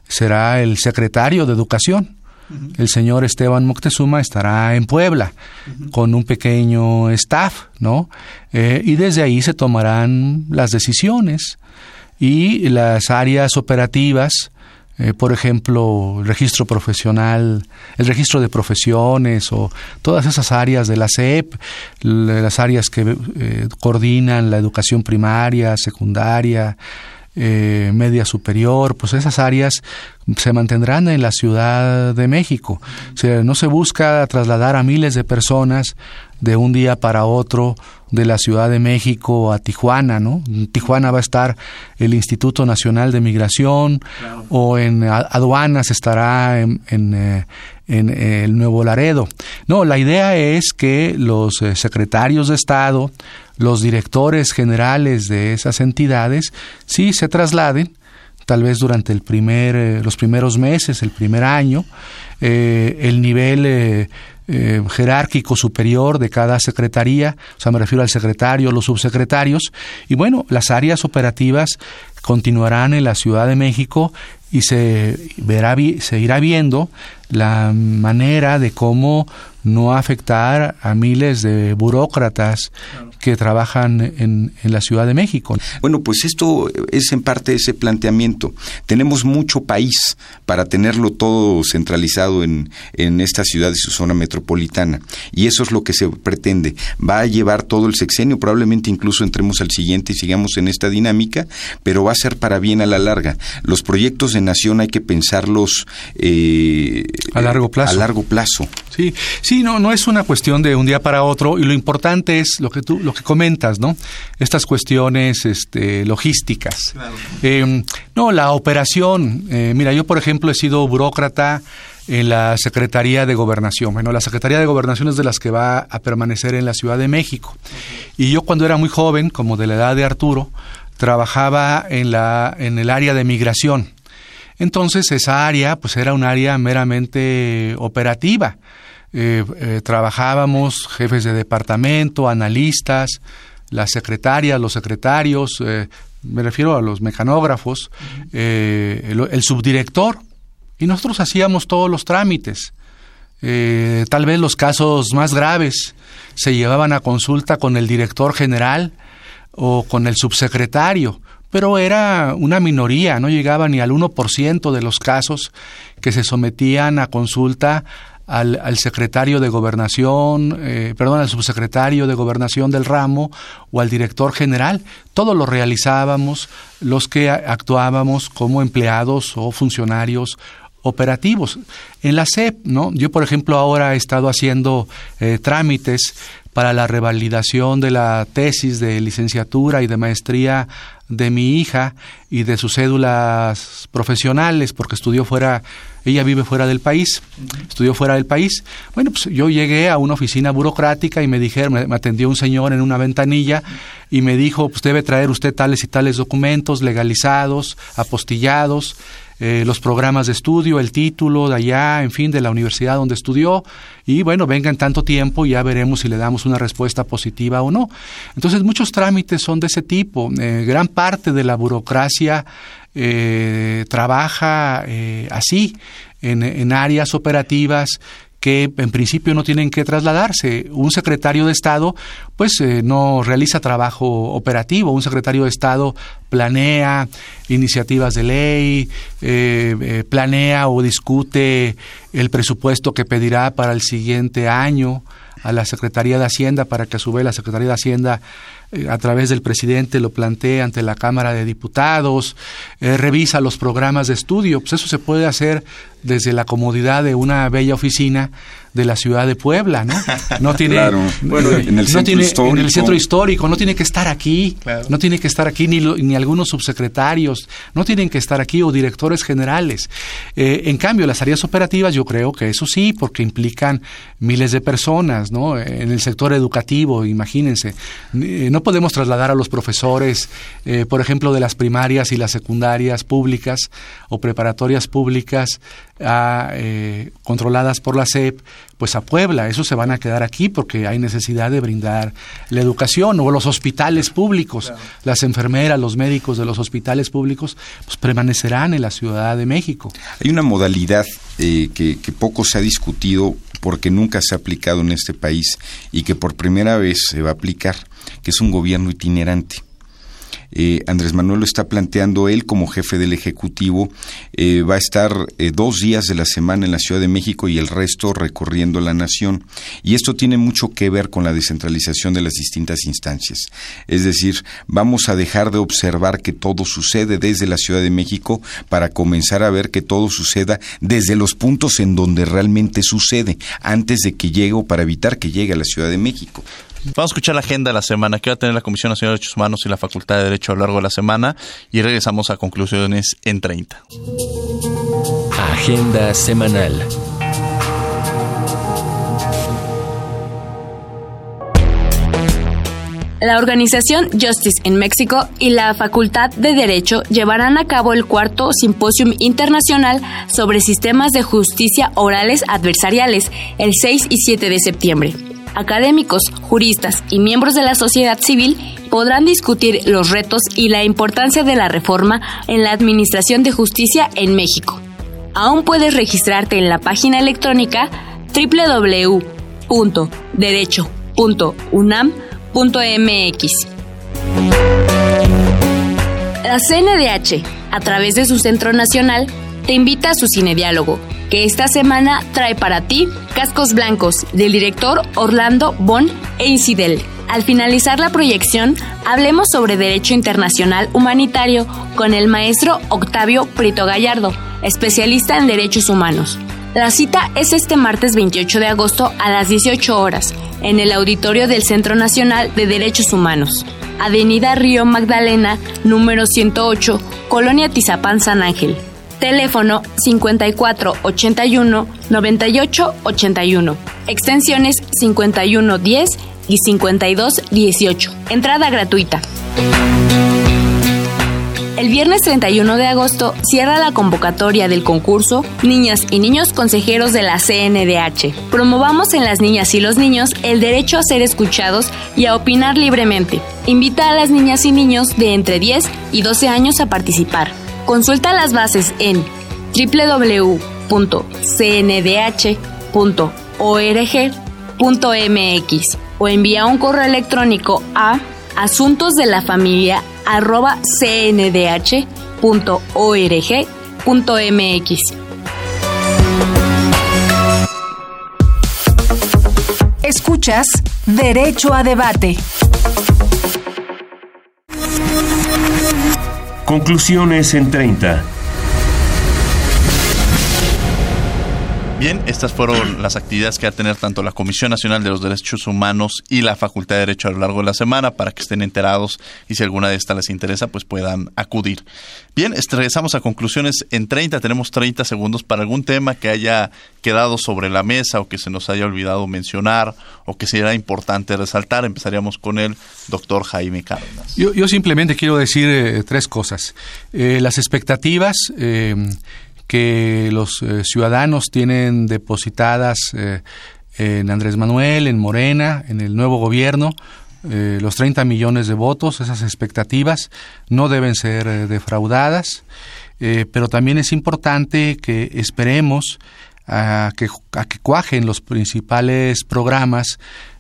será el secretario de educación. El señor Esteban Moctezuma estará en Puebla con un pequeño staff, ¿no? Eh, y desde ahí se tomarán las decisiones y las áreas operativas eh, por ejemplo, el registro profesional, el registro de profesiones o todas esas áreas de la SEP, las áreas que eh, coordinan la educación primaria, secundaria, eh, media superior, pues esas áreas se mantendrán en la Ciudad de México. O sea, no se busca trasladar a miles de personas de un día para otro de la Ciudad de México a Tijuana, ¿no? En Tijuana va a estar el Instituto Nacional de Migración o en aduanas estará en, en, eh, eh, el Nuevo Laredo. No, la idea es que los eh, secretarios de Estado, los directores generales de esas entidades, sí se trasladen, tal vez durante el primer, los primeros meses, el primer año, el nivel eh, jerárquico superior de cada secretaría, o sea, me refiero al secretario, los subsecretarios, y bueno, las áreas operativas continuarán en la Ciudad de México y se verá se irá viendo la manera de cómo no afectar a miles de burócratas que trabajan en, en, la Ciudad de México. Bueno, pues esto es en parte ese planteamiento. Tenemos mucho país para tenerlo todo centralizado en, en esta ciudad y su zona metropolitana. Y eso es lo que se pretende. Va a llevar todo el sexenio, probablemente incluso entremos al siguiente y sigamos en esta dinámica, pero va a ser para bien a la larga. Los proyectos de nación hay que pensarlos eh, a largo plazo. A largo plazo. Sí, sí, no, no es una cuestión de un día para otro y lo importante es lo que tú, lo que comentas, ¿no? Estas cuestiones, este, logísticas. Eh, no, la operación. Eh, mira, yo por ejemplo he sido burócrata en la Secretaría de Gobernación. Bueno, la Secretaría de Gobernación es de las que va a permanecer en la Ciudad de México. Y yo cuando era muy joven, como de la edad de Arturo, trabajaba en la en el área de migración. Entonces esa área pues era un área meramente operativa. Eh, eh, trabajábamos jefes de departamento, analistas, las secretarias, los secretarios, eh, me refiero a los mecanógrafos, el, subdirector, y nosotros hacíamos todos los trámites. tal vez los casos más graves se llevaban a consulta con el director general o con el subsecretario, pero era una minoría, no llegaba ni al 1% de los casos que se sometían a consulta al, al secretario de gobernación, eh, perdón, al subsecretario de gobernación del ramo o al director general. Todo lo realizábamos los que actuábamos como empleados o funcionarios operativos. En la SEP, ¿no? Yo, por ejemplo, ahora he estado haciendo eh, trámites para la revalidación de la tesis de licenciatura y de maestría de mi hija y de sus cédulas profesionales, porque estudió fuera, ella vive fuera del país, estudió fuera del país. Bueno, pues yo llegué a una oficina burocrática y me dijeron, me, atendió un señor en una ventanilla y me dijo, pues debe traer usted tales y tales documentos legalizados, apostillados. Eh, los programas de estudio, el título de allá, en fin, de la universidad donde estudió, y bueno, venga en tanto tiempo y ya veremos si le damos una respuesta positiva o no. Entonces, muchos trámites son de ese tipo. Eh, gran parte de la burocracia eh, trabaja así, en, en áreas operativas que en principio no tienen que trasladarse. Un secretario de Estado pues eh, no realiza trabajo operativo, un secretario de Estado planea iniciativas de ley, eh, eh, planea o discute el presupuesto que pedirá para el siguiente año a la Secretaría de Hacienda para que a su vez la Secretaría de Hacienda a través del presidente lo plantee ante la Cámara de Diputados, revisa los programas de estudio, pues eso se puede hacer desde la comodidad de una bella oficina de la ciudad de Puebla, ¿no? No tiene, (laughs) bueno, en el, centro histórico. en el centro histórico, no tiene que estar aquí, no tiene que estar aquí ni, ni algunos subsecretarios, no tienen que estar aquí o directores generales. Eh, en cambio, las áreas operativas yo creo que eso sí, porque implican miles de personas, ¿no? En el sector educativo, imagínense, eh, no podemos trasladar a los profesores, eh, por ejemplo, de las primarias y las secundarias públicas o preparatorias públicas, eh, controladas por la SEP, pues a Puebla. Eso se van a quedar aquí porque hay necesidad de brindar la educación o los hospitales públicos. Las enfermeras, los médicos de los hospitales públicos, pues permanecerán en la Ciudad de México. Hay una modalidad eh, que, que poco se ha discutido porque nunca se ha aplicado en este país y que por primera vez se va a aplicar, que es un gobierno itinerante. Eh, Andrés Manuel lo está planteando él como jefe del Ejecutivo. Eh, va a estar eh, dos días de la semana en la Ciudad de México y el resto recorriendo la nación. Y esto tiene mucho que ver con la descentralización de las distintas instancias. Es decir, vamos a dejar de observar que todo sucede desde la Ciudad de México para comenzar a ver que todo suceda desde los puntos en donde realmente sucede, antes de que llegue o para evitar que llegue a la Ciudad de México. Vamos a escuchar la agenda de la semana que va a tener la Comisión Nacional de Derechos Humanos y la Facultad de Derecho a lo largo de la semana y regresamos a conclusiones en 30. Agenda semanal. La organización Justice en México y la Facultad de Derecho llevarán a cabo el cuarto Simposium Internacional sobre Sistemas de Justicia Orales Adversariales el 6 y 7 de septiembre académicos, juristas y miembros de la sociedad civil podrán discutir los retos y la importancia de la reforma en la Administración de Justicia en México. Aún puedes registrarte en la página electrónica www.derecho.unam.mx. La CNDH, a través de su Centro Nacional, te invita a su cine diálogo que esta semana trae para ti Cascos Blancos del director Orlando Bon e Incidel. Al finalizar la proyección, hablemos sobre Derecho Internacional Humanitario con el maestro Octavio Prito Gallardo, especialista en derechos humanos. La cita es este martes 28 de agosto a las 18 horas, en el auditorio del Centro Nacional de Derechos Humanos. Avenida Río Magdalena, número 108, Colonia Tizapán San Ángel. Teléfono 5481 9881. Extensiones 5110 y 5218. Entrada gratuita. El viernes 31 de agosto cierra la convocatoria del concurso Niñas y Niños Consejeros de la CNDH. Promovamos en las niñas y los niños el derecho a ser escuchados y a opinar libremente. Invita a las niñas y niños de entre 10 y 12 años a participar. Consulta las bases en www.cndh.org.mx o envía un correo electrónico a asuntosdelafamilia@cndh.org.mx. Escuchas Derecho a Debate. Conclusiones en 30. Bien, estas fueron las actividades que va a tener tanto la Comisión Nacional de los Derechos Humanos y la Facultad de Derecho a lo largo de la semana para que estén enterados y si alguna de estas les interesa, pues puedan acudir. Bien, regresamos a conclusiones en 30. Tenemos 30 segundos para algún tema que haya quedado sobre la mesa o que se nos haya olvidado mencionar o que sea importante resaltar. Empezaríamos con el doctor Jaime Cárdenas. Yo, simplemente quiero decir eh, tres cosas. Eh, las expectativas. Eh, que los eh, ciudadanos tienen depositadas eh, en Andrés Manuel, en Morena, en el nuevo gobierno, eh, los 30 millones de votos, esas expectativas no deben ser defraudadas, pero también es importante que esperemos a que, a que cuajen los principales programas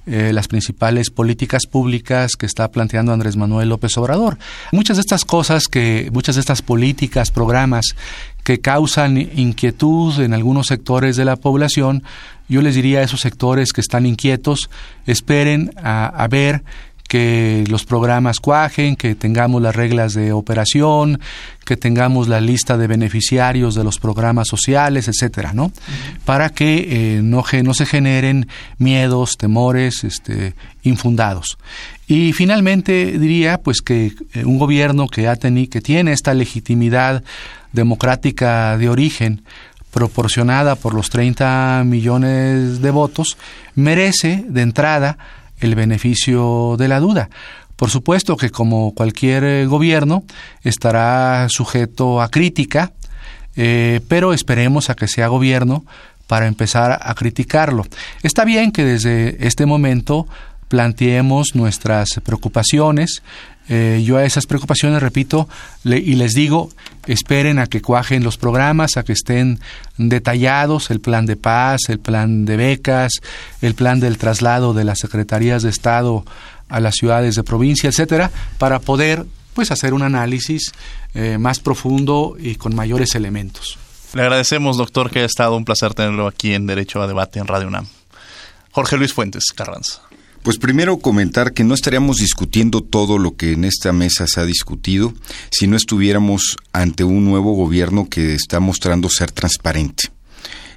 eh, las principales políticas públicas que está planteando Andrés Manuel López Obrador. Muchas de estas cosas que, muchas de estas políticas, programas que causan inquietud en algunos sectores de la población, yo les diría a esos sectores que están inquietos, esperen a, a ver que los programas cuajen, que tengamos las reglas de operación, que tengamos la lista de beneficiarios de los programas sociales, etcétera, ¿no? Para que eh, no, no se generen miedos, temores, este, infundados. Y finalmente diría, pues que eh, un gobierno que ha tenido, que tiene esta legitimidad democrática de origen, proporcionada por los 30 millones de votos, merece de entrada el beneficio de la duda. Por supuesto que como cualquier eh, gobierno estará sujeto a crítica, eh, pero esperemos a que sea gobierno para empezar a criticarlo. Está bien que desde este momento planteemos nuestras preocupaciones. Eh, yo a esas preocupaciones, repito, y les digo, esperen a que cuajen los programas, a que estén detallados el plan de paz, el plan de becas, el plan del traslado de las secretarías de Estado a las ciudades de provincia, etcétera, para poder pues hacer un análisis eh, más profundo y con mayores elementos. Le agradecemos, doctor, que ha estado un placer tenerlo aquí en Derecho a Debate en Radio UNAM. Jorge Luis Fuentes Carranza. Pues primero comentar que no estaríamos discutiendo todo lo que en esta mesa se ha discutido si no estuviéramos ante un nuevo gobierno que está mostrando ser transparente.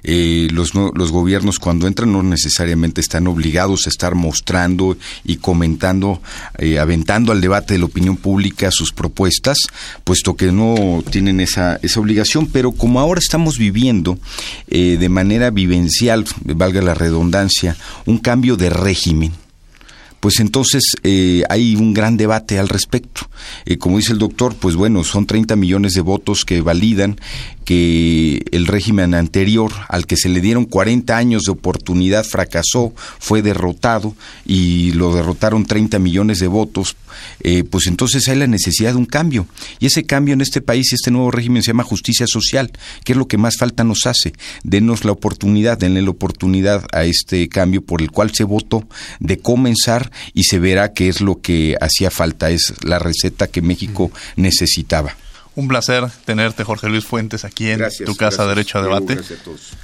Eh, los, gobiernos cuando entran no necesariamente están obligados a estar mostrando y comentando, eh, aventando al debate de la opinión pública sus propuestas, puesto que no tienen esa, esa obligación, pero como ahora estamos viviendo eh, de manera vivencial, valga la redundancia, un cambio de régimen, pues entonces eh, hay un gran debate al respecto. Eh, como dice el doctor, pues bueno, son 30 millones de votos que validan que el régimen anterior, al que se le dieron 40 años de oportunidad, fracasó, fue derrotado y lo derrotaron 30 millones de votos, eh, pues entonces hay la necesidad de un cambio. Y ese cambio en este país y este nuevo régimen se llama justicia social, que es lo que más falta nos hace. Denos la oportunidad, denle la oportunidad a este cambio por el cual se votó de comenzar y se verá qué es lo que hacía falta, es la receta que México necesitaba. Un placer tenerte, Jorge Luis Fuentes, aquí en tu casa Derecho a Debate.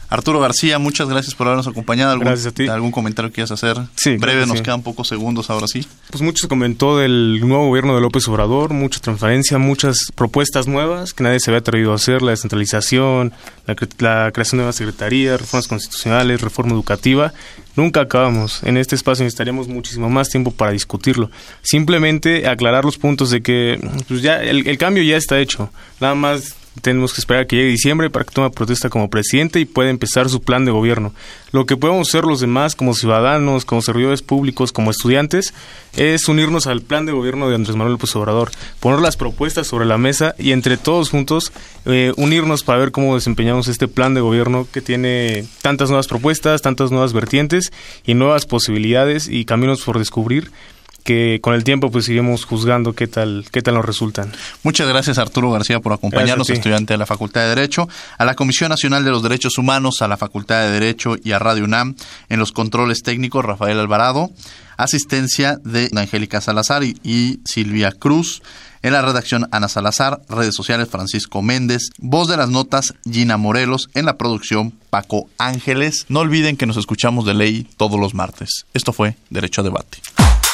Arturo García, muchas gracias por habernos acompañado. ¿Algún, gracias a ti. ¿Algún comentario que quieras hacer? Sí. Breve, nos quedan pocos segundos ahora sí. Pues mucho se comentó del nuevo gobierno de López Obrador, mucha transparencia, muchas propuestas nuevas que nadie se había atrevido a hacer, la descentralización, la, la creación de nuevas secretarías, reformas constitucionales, reforma educativa. Nunca acabamos. En este espacio necesitaríamos muchísimo más tiempo para discutirlo. Simplemente aclarar los puntos de que pues ya el, el cambio ya está hecho. Nada más tenemos que esperar que llegue diciembre para que tome protesta como presidente y pueda empezar su plan de gobierno. Lo que podemos hacer los demás como ciudadanos, como servidores públicos, como estudiantes, es unirnos al plan de gobierno de Andrés Manuel López Obrador, poner las propuestas sobre la mesa y entre todos juntos eh, unirnos para ver cómo desempeñamos este plan de gobierno que tiene tantas nuevas propuestas, tantas nuevas vertientes y nuevas posibilidades y caminos por descubrir que con el tiempo pues seguimos juzgando qué tal qué tal nos resultan. Muchas gracias Arturo García por acompañarnos, estudiante de la Facultad de Derecho, a la Comisión Nacional de los Derechos Humanos, a la Facultad de Derecho y a Radio UNAM en los controles técnicos Rafael Alvarado, asistencia de Angélica Salazar y, Silvia Cruz. En la redacción Ana Salazar, redes sociales Francisco Méndez, voz de las notas Gina Morelos, en la producción Paco Ángeles. No olviden que nos escuchamos de ley todos los martes. Esto fue Derecho a Debate.